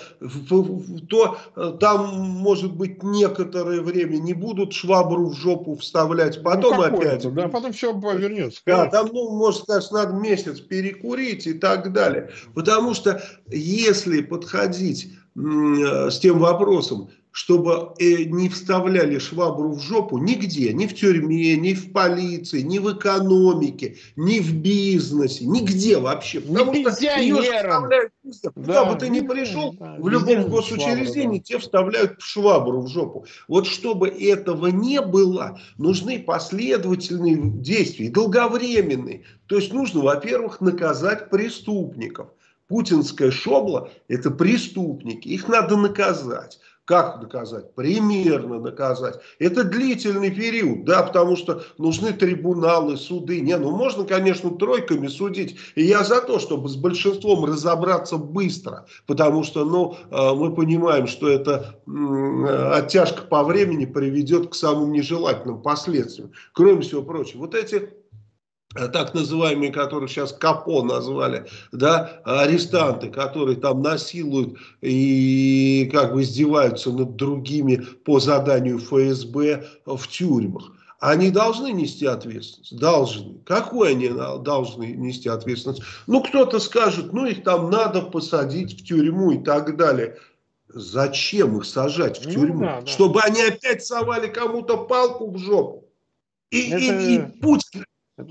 то э, там, может быть, некоторое время не будут швабру в жопу вставлять, потом ну, опять. Да, потом все повернется. Да, там, ну, может сказать, надо месяц перекурить, жить и так далее. Потому что если подходить с тем вопросом, чтобы э, не вставляли швабру в жопу нигде, ни в тюрьме, ни в полиции, ни в экономике, ни в бизнесе, нигде вообще. Потому не что ее вставляют везде. Куда бы ты ни пришел, да, в любом госучреждении да. тебе вставляют швабру в жопу. Вот чтобы этого не было, нужны последовательные действия, долговременные. То есть нужно, во-первых, наказать преступников. Путинская шобла – это преступники, их надо наказать. Как доказать? Примерно доказать. Это длительный период, да, потому что нужны трибуналы, суды. Не, ну можно, конечно, тройками судить. И я за то, чтобы с большинством разобраться быстро, потому что, ну, э, мы понимаем, что это оттяжка по времени приведет к самым нежелательным последствиям. Кроме всего прочего, вот эти Э, так называемые, которые сейчас КАПО назвали, да, арестанты, которые там насилуют и как бы издеваются над другими по заданию ФСБ в тюрьмах. Они должны нести ответственность? Должны. Какой они должны нести ответственность? Ну, кто-то скажет, ну, их там надо посадить в тюрьму и так далее. Зачем их сажать в ну тюрьму? Ну, да, да. Чтобы они опять совали кому-то палку в жопу? И, Это... и, и путь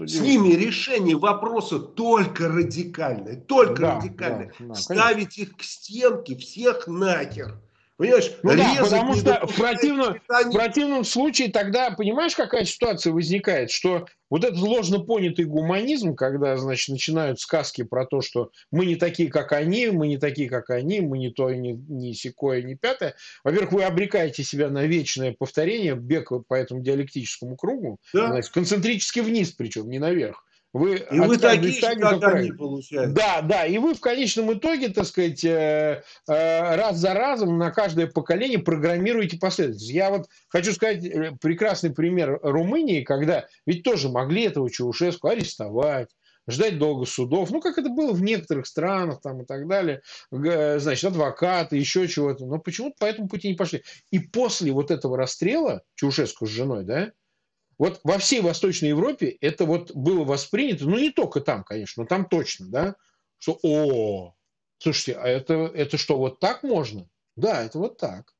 с ними решение вопроса только радикальное, только да, радикальное. Да, да, Ставить их к стенке всех нахер. Понимаешь, ну да, потому что в противном, в противном случае тогда, понимаешь, какая ситуация возникает, что вот этот ложно понятый гуманизм, когда, значит, начинают сказки про то, что мы не такие, как они, мы не такие, как они, мы не то, не, не секое, не пятое. Во-первых, вы обрекаете себя на вечное повторение, бег по этому диалектическому кругу, да. значит, концентрически вниз причем, не наверх. Вы и вы такие же, как они, получается. Да, да, и вы в конечном итоге, так сказать, э, э, раз за разом на каждое поколение программируете последовательность. Я вот хочу сказать э, прекрасный пример Румынии, когда ведь тоже могли этого Чаушеску арестовать, ждать долго судов, ну, как это было в некоторых странах там и так далее, значит, адвокаты, еще чего-то, но почему-то по этому пути не пошли. И после вот этого расстрела Чаушеску с женой, да, Вот во всей Восточной Европе это вот было воспринято, ну не только там, конечно, но там точно, да, что, о, слушайте, а это, это что, вот так можно? Да, это вот так.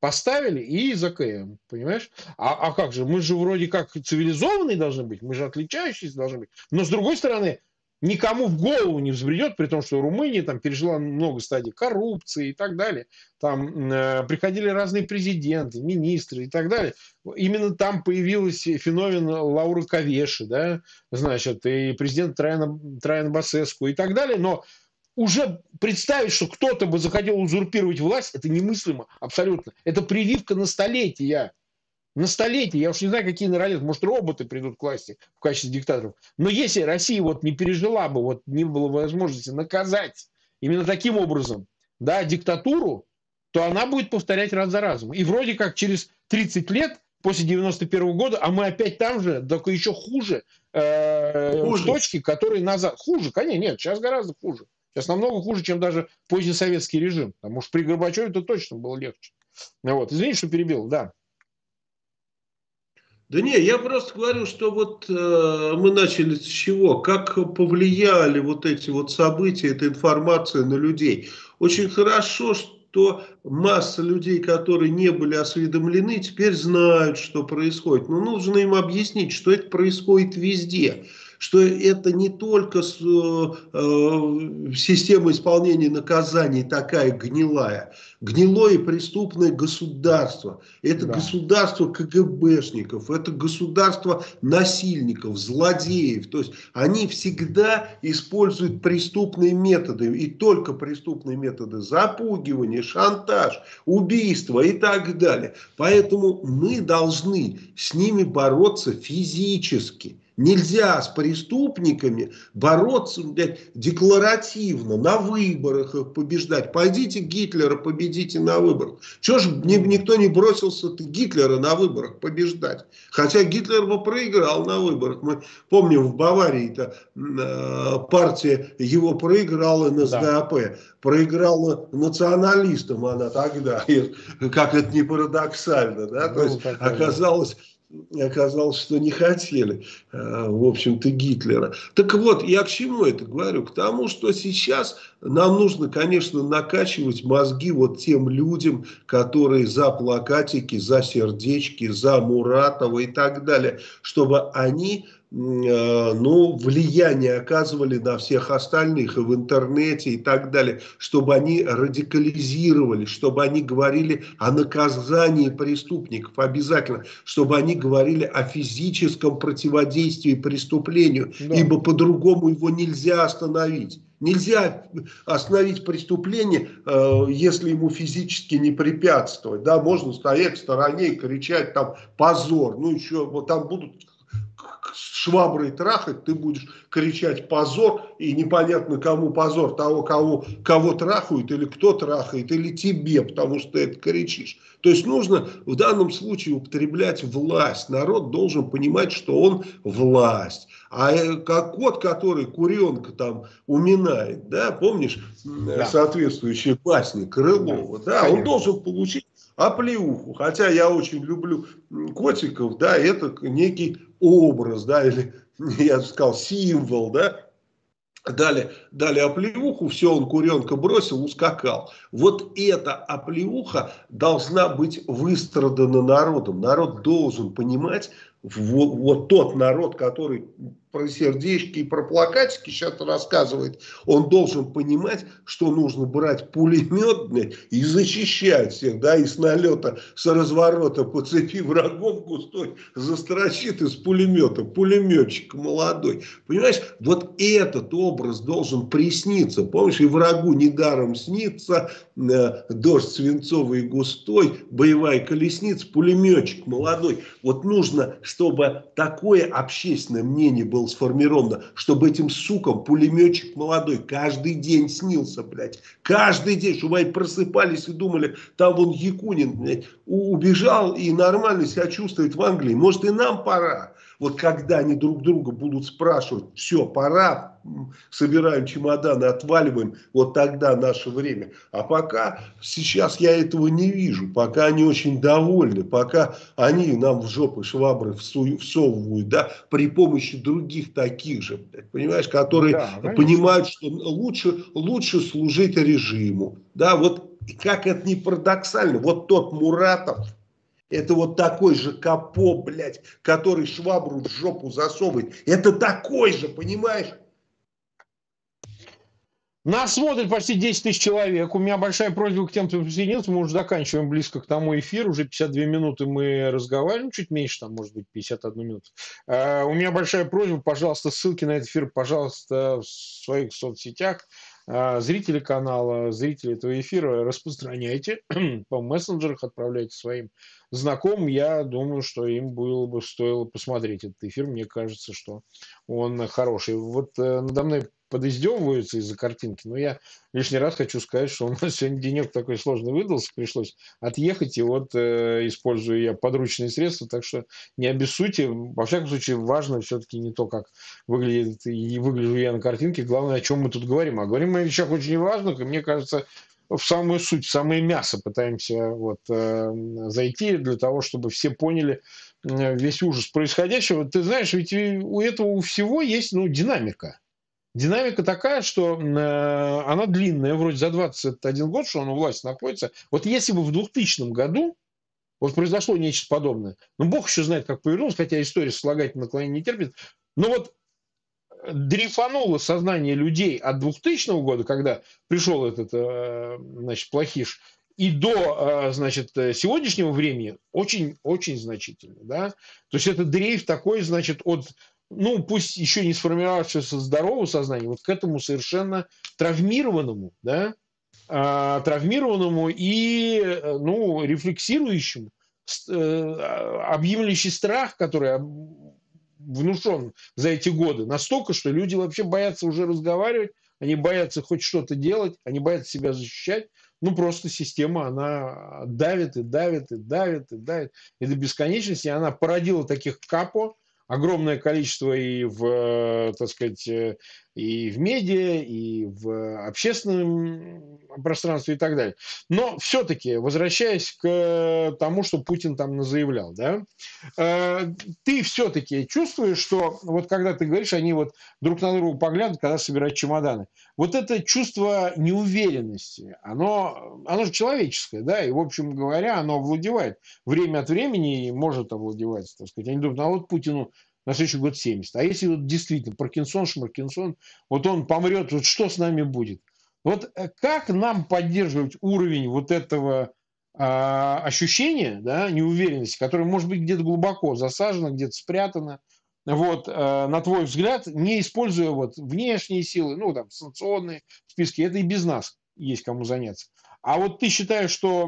Поставили и ЗКМ, понимаешь? А, а как же, мы же вроде как цивилизованные должны быть, мы же отличающиеся должны быть. Но с другой стороны, никому в голову не взбредет, при том, что Румыния там пережила много стадий коррупции и так далее. Там э, приходили разные президенты, министры и так далее. Именно там появился феномен Лауры Кавеши, да, значит, и президент Трайана, Трайан Басеску и так далее. Но уже представить, что кто-то бы захотел узурпировать власть, это немыслимо абсолютно. Это прививка на столетия. На столетие, я уж не знаю, какие народят, может, роботы придут к власти в качестве диктаторов. Но если Россия вот не пережила бы, вот не было возможности наказать именно таким образом, да, диктатуру, то она будет повторять раз за разом. И вроде как через 30 лет после 91 года, а мы опять там же, только еще хуже, э, хуже. точки, которые назад. Хуже, конечно, нет, сейчас гораздо хуже. Сейчас намного хуже, чем даже поздний советский режим. Потому что при Горбачеве это точно было легче. Вот. Извини, что перебил, да. Да не, я просто говорю, что вот э, мы начали с чего, как повлияли вот эти вот события, эта информация на людей. Очень хорошо, что масса людей, которые не были осведомлены, теперь знают, что происходит. Но нужно им объяснить, что это происходит везде что это не только с, э, э, система исполнения наказаний такая гнилая, гнилое преступное государство. Это да. государство КГБшников, это государство насильников, злодеев. То есть они всегда используют преступные методы и только преступные методы запугивания, шантаж, убийства и так далее. Поэтому мы должны с ними бороться физически. Нельзя с преступниками бороться блядь, декларативно, на выборах их побеждать. Пойдите Гитлера победите на выборах. Чего же никто не бросился Гитлера на выборах побеждать? Хотя Гитлер бы проиграл на выборах. Мы помним, в Баварии-то э, партия его проиграла НСДАП. Да. Проиграла националистам она тогда. Как это не парадоксально. Да? То есть оказалось оказалось, что не хотели, э, в общем-то, Гитлера. Так вот, я к чему это говорю? К тому, что сейчас нам нужно, конечно, накачивать мозги вот тем людям, которые за плакатики, за сердечки, за Муратова и так далее, чтобы они ну, влияние оказывали на всех остальных и в интернете и так далее, чтобы они радикализировали, чтобы они говорили о наказании преступников обязательно, чтобы они говорили о физическом противодействии преступлению, да. ибо по-другому его нельзя остановить. Нельзя остановить преступление, э, если ему физически не препятствовать. Да, можно стоять в стороне и кричать там позор. Ну еще вот там будут шваброй трахать, ты будешь кричать позор, и непонятно кому позор, того, кого, кого трахают, или кто трахает, или тебе, потому что ты это кричишь. То есть нужно в данном случае употреблять власть. Народ должен понимать, что он власть. А э, как кот, который куренка там уминает, да, помнишь да. соответствующие басни Крылова, да, да он должен получить оплеуху. Хотя я очень люблю котиков, да, это некий образ, да, или я сказал символ, да, дали, дали оплеуху, все, он куренка бросил, ускакал. Вот эта оплеуха должна быть выстрадана народом. Народ должен понимать, вот, тот народ, который про сердечки и про плакатики сейчас рассказывает, он должен понимать, что нужно брать пулемет блядь, и защищать всех, да, и с налета, с разворота по цепи врагов густой застрочит из пулемета, пулеметчик молодой. Понимаешь, вот этот образ должен присниться. Помнишь, и врагу недаром снится э, дождь свинцовый и густой, боевая колесница, пулеметчик молодой. Вот нужно, чтобы такое общественное мнение было сформировано, чтобы этим сукам пулеметчик молодой каждый день снился, блядь. Каждый день, чтобы они просыпались и думали, там вон Якунин, блядь, убежал и нормально себя чувствует в Англии. Может и нам пора. Вот когда они друг друга будут спрашивать, все, пора, собираем чемоданы, отваливаем, вот тогда наше время. А пока сейчас я этого не вижу, пока они очень довольны, пока они нам в жопы швабры всовывают, да, при помощи других таких же, понимаешь, которые да, понимают, что лучше, лучше служить режиму. Да, вот как это не парадоксально, вот тот Муратов, это вот такой же капо, блядь, который швабру в жопу засовывает. Это такой же, понимаешь? Нас смотрит почти 10 тысяч человек. У меня большая просьба к тем, кто присоединился. Мы уже заканчиваем близко к тому эфиру. Уже 52 минуты мы разговариваем. Чуть меньше, там, может быть, 51 минуту. Uh, у меня большая просьба. Пожалуйста, ссылки на этот эфир, пожалуйста, в своих соцсетях. Uh, зрители канала, зрители этого эфира распространяйте. По мессенджерах отправляйте своим знакомым. Я думаю, что им было бы стоило посмотреть этот эфир. Мне кажется, что он хороший. Вот uh, надо мной подиздевываются из-за картинки, но я лишний раз хочу сказать, что у нас сегодня денек такой сложный выдался, пришлось отъехать, и вот э, использую я подручные средства, так что не обессудьте. Во всяком случае, важно все-таки не то, как выглядит и выгляжу я на картинке, главное, о чем мы тут говорим. А говорим мы о вещах очень важных, и мне кажется, в самую суть, в самое мясо пытаемся вот, э, зайти для того, чтобы все поняли э, весь ужас происходящего. Ты знаешь, ведь у этого у всего есть ну, динамика. Динамика такая, что э, она длинная, вроде за 21 год, что он у власти находится. Вот если бы в 2000 году вот произошло нечто подобное, ну, Бог еще знает, как повернулось, хотя история слагательного наклонения не терпит, но вот дрейфануло сознание людей от 2000 года, когда пришел этот, э, значит, плохиш, и до, э, значит, сегодняшнего времени очень-очень значительно, да. То есть это дрейф такой, значит, от ну, пусть еще не сформировавшегося здорового сознания, вот к этому совершенно травмированному, да, а, травмированному и, э, ну, рефлексирующему, э, объемлющий страх, который внушен за эти годы, настолько, что люди вообще боятся уже разговаривать, они боятся хоть что-то делать, они боятся себя защищать, ну, просто система, она давит и давит и давит и давит. И до бесконечности она породила таких капо, огромное количество и в, э, так сказать, э, и в медиа, и в общественном пространстве и так далее. Но все-таки, возвращаясь к тому, что Путин там заявлял, да, э, ты все-таки чувствуешь, что вот когда ты говоришь, они вот друг на друга поглядывают, когда собирают чемоданы. Вот это чувство неуверенности, оно, оно же человеческое, да, и, в общем говоря, оно овладевает время от времени и может овладевать, так сказать. Они думают, ну а вот Путину на следующий год 70. А если вот действительно Паркинсон, Шмаркинсон, вот он помрет, вот что с нами будет? Вот э, как нам поддерживать уровень вот этого а, ощущения, да, неуверенности, которое может быть где-то глубоко засажено, где-то спрятано, вот, э, на твой взгляд, не используя вот внешние силы, ну, там, санкционные списки, это и без нас есть кому заняться. А вот ты считаешь, что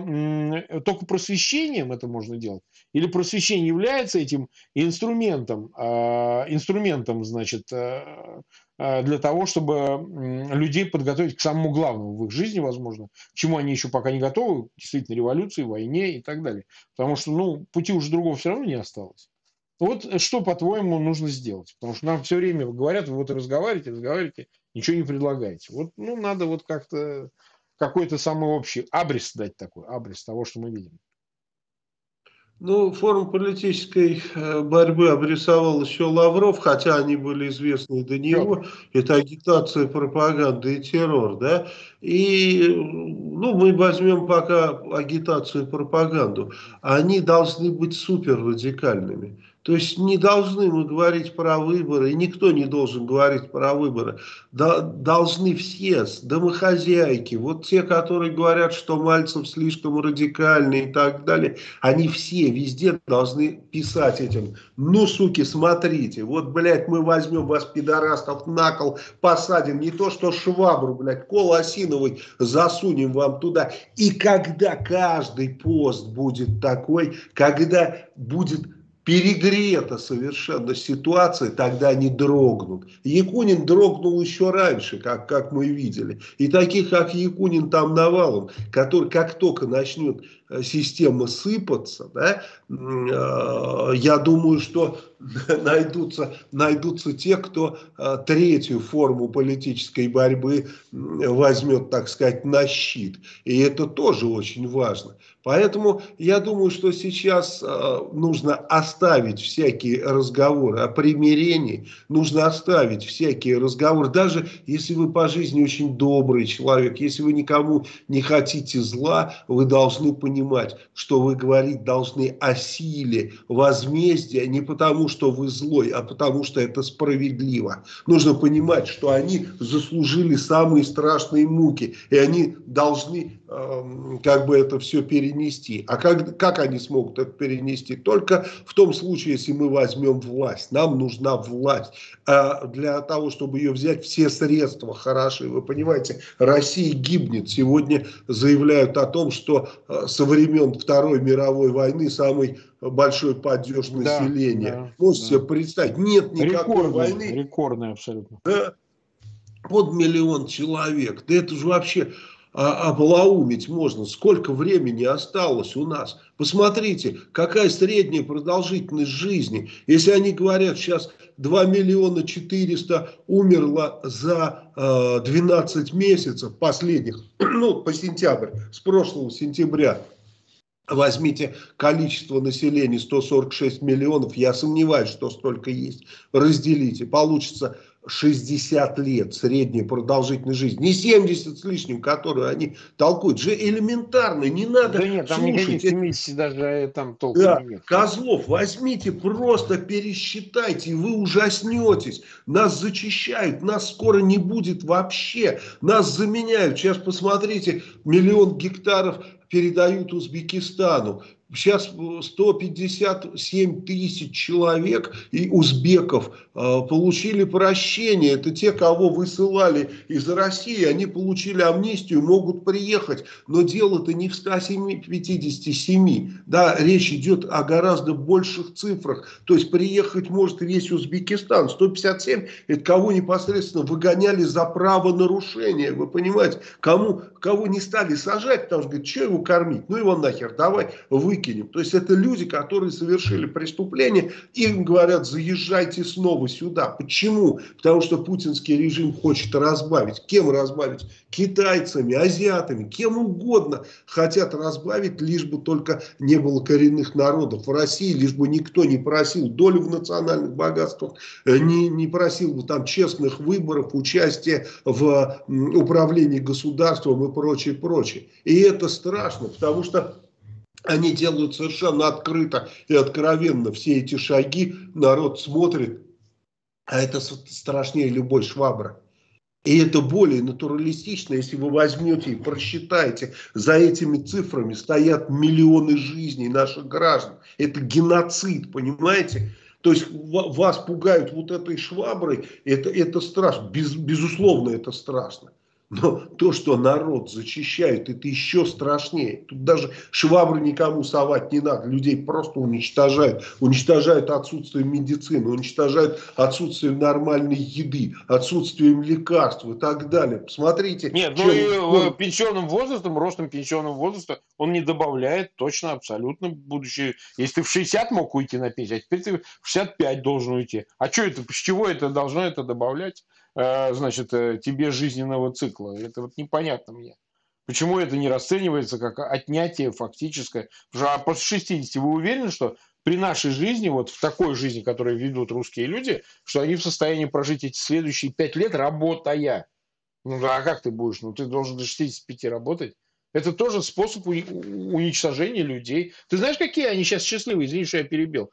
только просвещением это можно делать? Или просвещение является этим инструментом, а, инструментом, значит, э, э, для того, чтобы людей подготовить к самому главному в их жизни, возможно, к чему они еще пока не готовы, действительно, революции, войне и так далее. Потому что, ну, пути уже другого все равно не осталось. Вот что, по-твоему, нужно сделать? Потому что нам все время говорят, вы вот разговариваете, разговариваете, ничего не предлагаете. Вот, ну, надо вот как-то какой-то самый общий абрис дать такой, абрис того, что мы видим. Ну, форму политической э, борьбы обрисовал еще Лавров, хотя они были известны до него. Это агитация, пропаганда и террор, да. И, ну, мы возьмем пока агитацию и пропаганду. Они должны быть супер радикальными. То есть не должны мы говорить про выборы, и никто не должен говорить про выборы. Должны все, домохозяйки, вот те, которые говорят, что Мальцев слишком радикальный и так далее, они все везде должны писать этим, ну, суки, смотрите, вот, блядь, мы возьмем вас, пидорастов, на кол, посадим, не то что швабру, блядь, кол осиновый засунем вам туда. И когда каждый пост будет такой, когда будет перегрета совершенно ситуация, тогда они дрогнут. Якунин дрогнул еще раньше, как, как мы видели. И таких, как Якунин, там навалом, который как только начнет э, система сыпаться, да, э, я думаю, что найдутся, найдутся те, кто а, третью форму политической борьбы возьмет, так сказать, на щит. И это тоже очень важно. Поэтому я думаю, что сейчас э, нужно оставить всякие разговоры о примирении, нужно оставить всякие разговоры, даже если вы по жизни очень добрый человек, если вы никому не хотите зла, вы должны понимать, что вы говорить должны о силе возмездия не потому, что вы злой, а потому, что это справедливо. Нужно понимать, что они заслужили самые страшные муки, и они должны как бы это все перенести. А как, как они смогут это перенести? Только в том случае, если мы возьмем власть. Нам нужна власть. А для того, чтобы ее взять, все средства хороши. Вы понимаете, Россия гибнет. Сегодня заявляют о том, что э, со времен Второй мировой войны самый большой падеж населения. Да, Можете да. себе представить, нет никакой рекордный, войны. Рекордный абсолютно. Да, под миллион человек. Да это же вообще облаумить можно. Сколько времени осталось у нас? Посмотрите, какая средняя продолжительность жизни. Если они говорят, сейчас 2 миллиона 400 умерло за э, 12 месяцев последних, ну, по сентябрь, с прошлого сентября, Возьмите количество населения 146 миллионов, я сомневаюсь, что столько есть. Разделите, получится 60 лет средняя продолжительность жизни, не 70 с лишним, которую они толкуют, же элементарно, не надо Да нет, там слушать. 70 даже э, там толком да. нет. Козлов, возьмите, просто пересчитайте, и вы ужаснетесь. Нас зачищают, нас скоро не будет вообще, нас заменяют. Сейчас посмотрите, миллион гектаров передают Узбекистану. Сейчас 157 тысяч человек и узбеков э, получили прощение. Это те, кого высылали из России. Они получили амнистию, могут приехать. Но дело-то не в 157. Да, речь идет о гораздо больших цифрах. То есть приехать может весь Узбекистан. 157 это кого непосредственно выгоняли за правонарушение. Вы понимаете, кому, кого не стали сажать, потому что говорят, что его кормить? Ну его нахер, давай вы выкинем. То есть это люди, которые совершили преступление, им говорят, заезжайте снова сюда. Почему? Потому что путинский режим хочет разбавить. Кем разбавить? Китайцами, азиатами, кем угодно хотят разбавить, лишь бы только не было коренных народов в России, лишь бы никто не просил долю в национальных богатствах, э, не, не просил бы там честных выборов, участия в управлении государством и прочее, прочее. И это страшно, потому что они делают совершенно открыто и откровенно все эти шаги. Народ смотрит, а это страшнее любой швабры. И это более натуралистично, если вы возьмете и просчитаете, за этими цифрами стоят миллионы жизней наших граждан. Это геноцид, понимаете? То есть вас пугают вот этой шваброй, это, это страшно, Без, безусловно это страшно. Но то, что народ зачищает, это еще страшнее. Тут даже швабры никому совать не надо. Людей просто уничтожают. Уничтожают отсутствием медицины, уничтожают отсутствием нормальной еды, отсутствием лекарств и так далее. Посмотрите. Нет, ну чем... и пенсионным возрастом, ростом пенсионного возраста он не добавляет точно, абсолютно, будучи... Если ты в 60 мог уйти на пенсию, а теперь ты в 65 должен уйти. А что это, с чего это должно это добавлять? Э, значит, э, тебе жизненного цикла. Это вот непонятно мне. Почему это не расценивается как отнятие фактическое? А после 60 вы уверены, что при нашей жизни, вот в такой жизни, которую ведут русские люди, что они в состоянии прожить эти следующие 5 лет, работая? Ну а как ты будешь? Ну ты должен до 65 работать. Это тоже способ уничтожения людей. Ты знаешь, какие они сейчас счастливые? Извини, что я перебил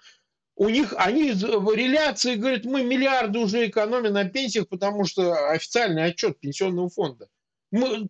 у них, они в реляции говорят, мы миллиарды уже экономим на пенсиях, потому что официальный отчет пенсионного фонда. Мы,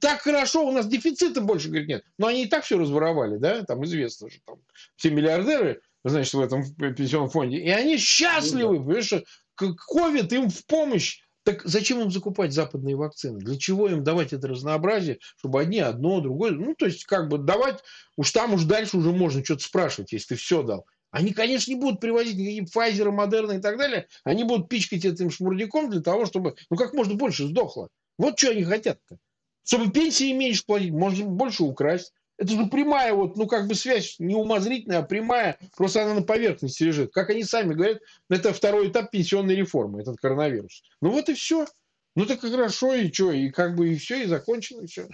так хорошо, у нас дефицита больше, говорит, нет. Но они и так все разворовали, да, там известно же, там все миллиардеры, значит, в этом пенсионном фонде. И они счастливы, ну, понимаешь, что ковид им в помощь. Так зачем им закупать западные вакцины? Для чего им давать это разнообразие, чтобы одни одно, другое? Ну, то есть, как бы давать, уж там уж дальше уже можно что-то спрашивать, если ты все дал. Они, конечно, не будут привозить никакие Pfizer, Moderna и так далее. Они будут пичкать этим шмурдяком для того, чтобы ну как можно больше сдохло. Вот что они хотят-то. Чтобы пенсии меньше платить, можно больше украсть. Это же прямая вот, ну как бы связь не умозрительная, а прямая, просто она на поверхности лежит. Как они сами говорят, это второй этап пенсионной реформы, этот коронавирус. Ну вот и все. Ну так и хорошо, и что, и как бы и все, и закончено, и все.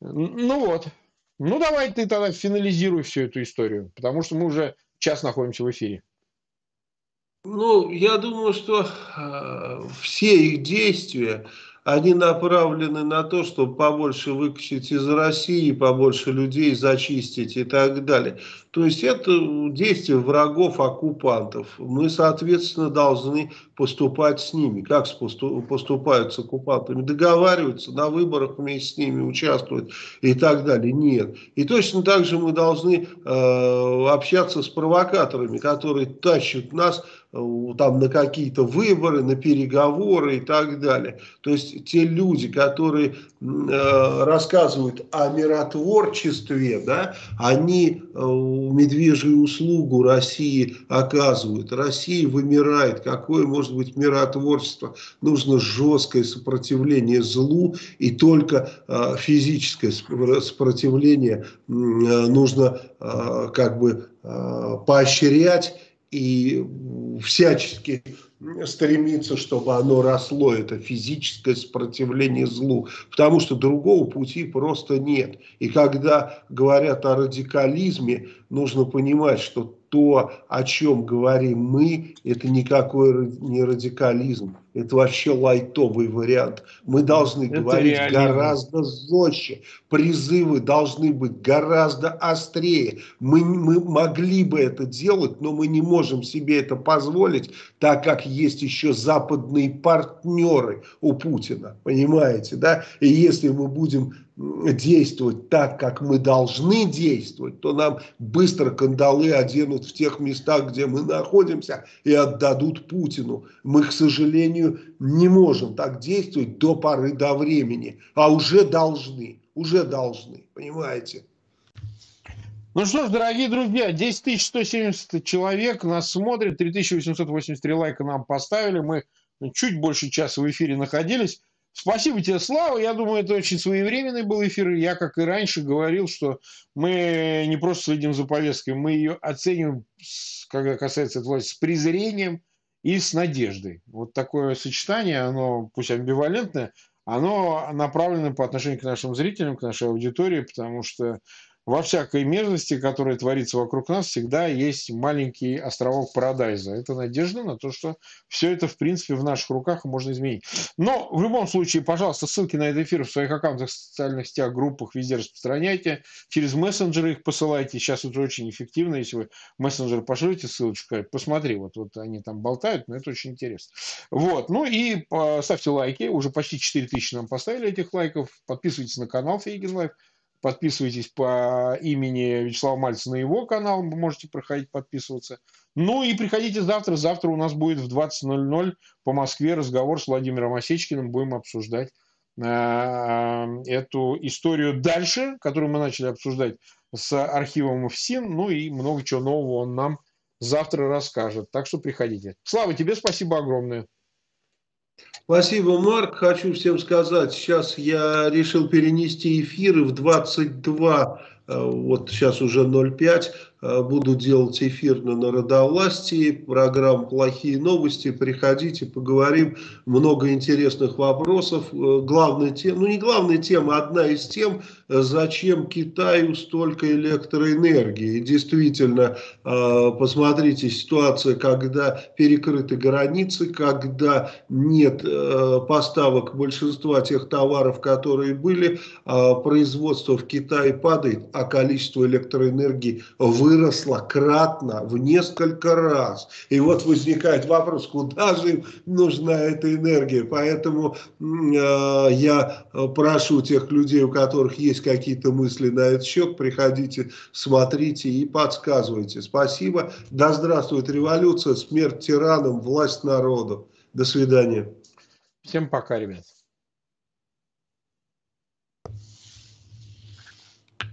Ну вот. Ну давай ты тогда финализируй всю эту историю, потому что мы уже час находимся в эфире. Ну, я думаю, что э, все их действия, они направлены на то, чтобы побольше выкачать из России, побольше людей зачистить и так далее. То есть это действие врагов оккупантов. Мы, соответственно, должны поступать с ними. Как поступают с оккупантами? Договариваются, на выборах вместе с ними участвовать и так далее. Нет. И точно так же мы должны э, общаться с провокаторами, которые тащат нас там на какие-то выборы, на переговоры и так далее. То есть те люди, которые э, рассказывают о миротворчестве, да, они э, медвежью услугу России оказывают. Россия вымирает. Какое может быть миротворчество? Нужно жесткое сопротивление злу и только э, физическое сопротивление э, нужно э, как бы э, поощрять и всячески стремиться, чтобы оно росло, это физическое сопротивление злу, потому что другого пути просто нет. И когда говорят о радикализме, нужно понимать, что то, о чем говорим мы, это никакой не радикализм. Это вообще лайтовый вариант. Мы должны это говорить реализм. гораздо жестче. Призывы должны быть гораздо острее. Мы, мы могли бы это делать, но мы не можем себе это позволить, так как есть еще западные партнеры у Путина. Понимаете, да? И если мы будем действовать так, как мы должны действовать, то нам быстро кандалы оденут в тех местах, где мы находимся, и отдадут Путину. Мы, к сожалению, не можем так действовать до поры до времени, а уже должны, уже должны, понимаете? Ну что ж, дорогие друзья, 10 170 человек нас смотрят, 3883 лайка нам поставили, мы чуть больше часа в эфире находились. Спасибо тебе, Слава. Я думаю, это очень своевременный был эфир. Я, как и раньше, говорил, что мы не просто следим за повесткой, мы ее оцениваем, когда касается этой власти, с презрением и с надеждой. Вот такое сочетание, оно пусть амбивалентное, оно направлено по отношению к нашим зрителям, к нашей аудитории, потому что во всякой мерзости, которая творится вокруг нас, всегда есть маленький островок парадайза. Это надежда на то, что все это, в принципе, в наших руках можно изменить. Но, в любом случае, пожалуйста, ссылки на этот эфир в своих аккаунтах, в социальных сетях, группах везде распространяйте. Через мессенджеры их посылайте. Сейчас это очень эффективно. Если вы мессенджер пошлете ссылочку, посмотри, вот, вот они там болтают, но это очень интересно. Вот. Ну и ставьте лайки. Уже почти 4000 нам поставили этих лайков. Подписывайтесь на канал Фейгин Live. Подписывайтесь по имени Вячеслава Мальцева на его канал, вы можете проходить, подписываться. Ну и приходите завтра. Завтра у нас будет в 20.00 по Москве разговор с Владимиром Осечкиным. Будем обсуждать э, эту историю дальше, которую мы начали обсуждать с архивом ФСИН. Ну и много чего нового он нам завтра расскажет. Так что приходите. Слава, тебе спасибо огромное. Спасибо, Марк. Хочу всем сказать, сейчас я решил перенести эфиры в 22, э, вот сейчас уже 05, Э, буду делать эфир на народовластии, программа «Плохие новости». Приходите, поговорим. Много интересных вопросов. Э, главная тема, ну не главная тема, одна из тем, зачем Китаю столько электроэнергии. Действительно, э, посмотрите, ситуация, когда перекрыты границы, когда нет поставок большинства тех товаров, которые были, а производство в Китае падает, а количество электроэнергии вы выросла кратно в несколько раз. И вот возникает вопрос, куда же нужна эта энергия. Поэтому э, я прошу тех людей, у которых есть какие-то мысли на этот счет, приходите, смотрите и подсказывайте. Спасибо. Да здравствует революция, смерть тиранам, власть народу. До свидания. Всем пока, ребят.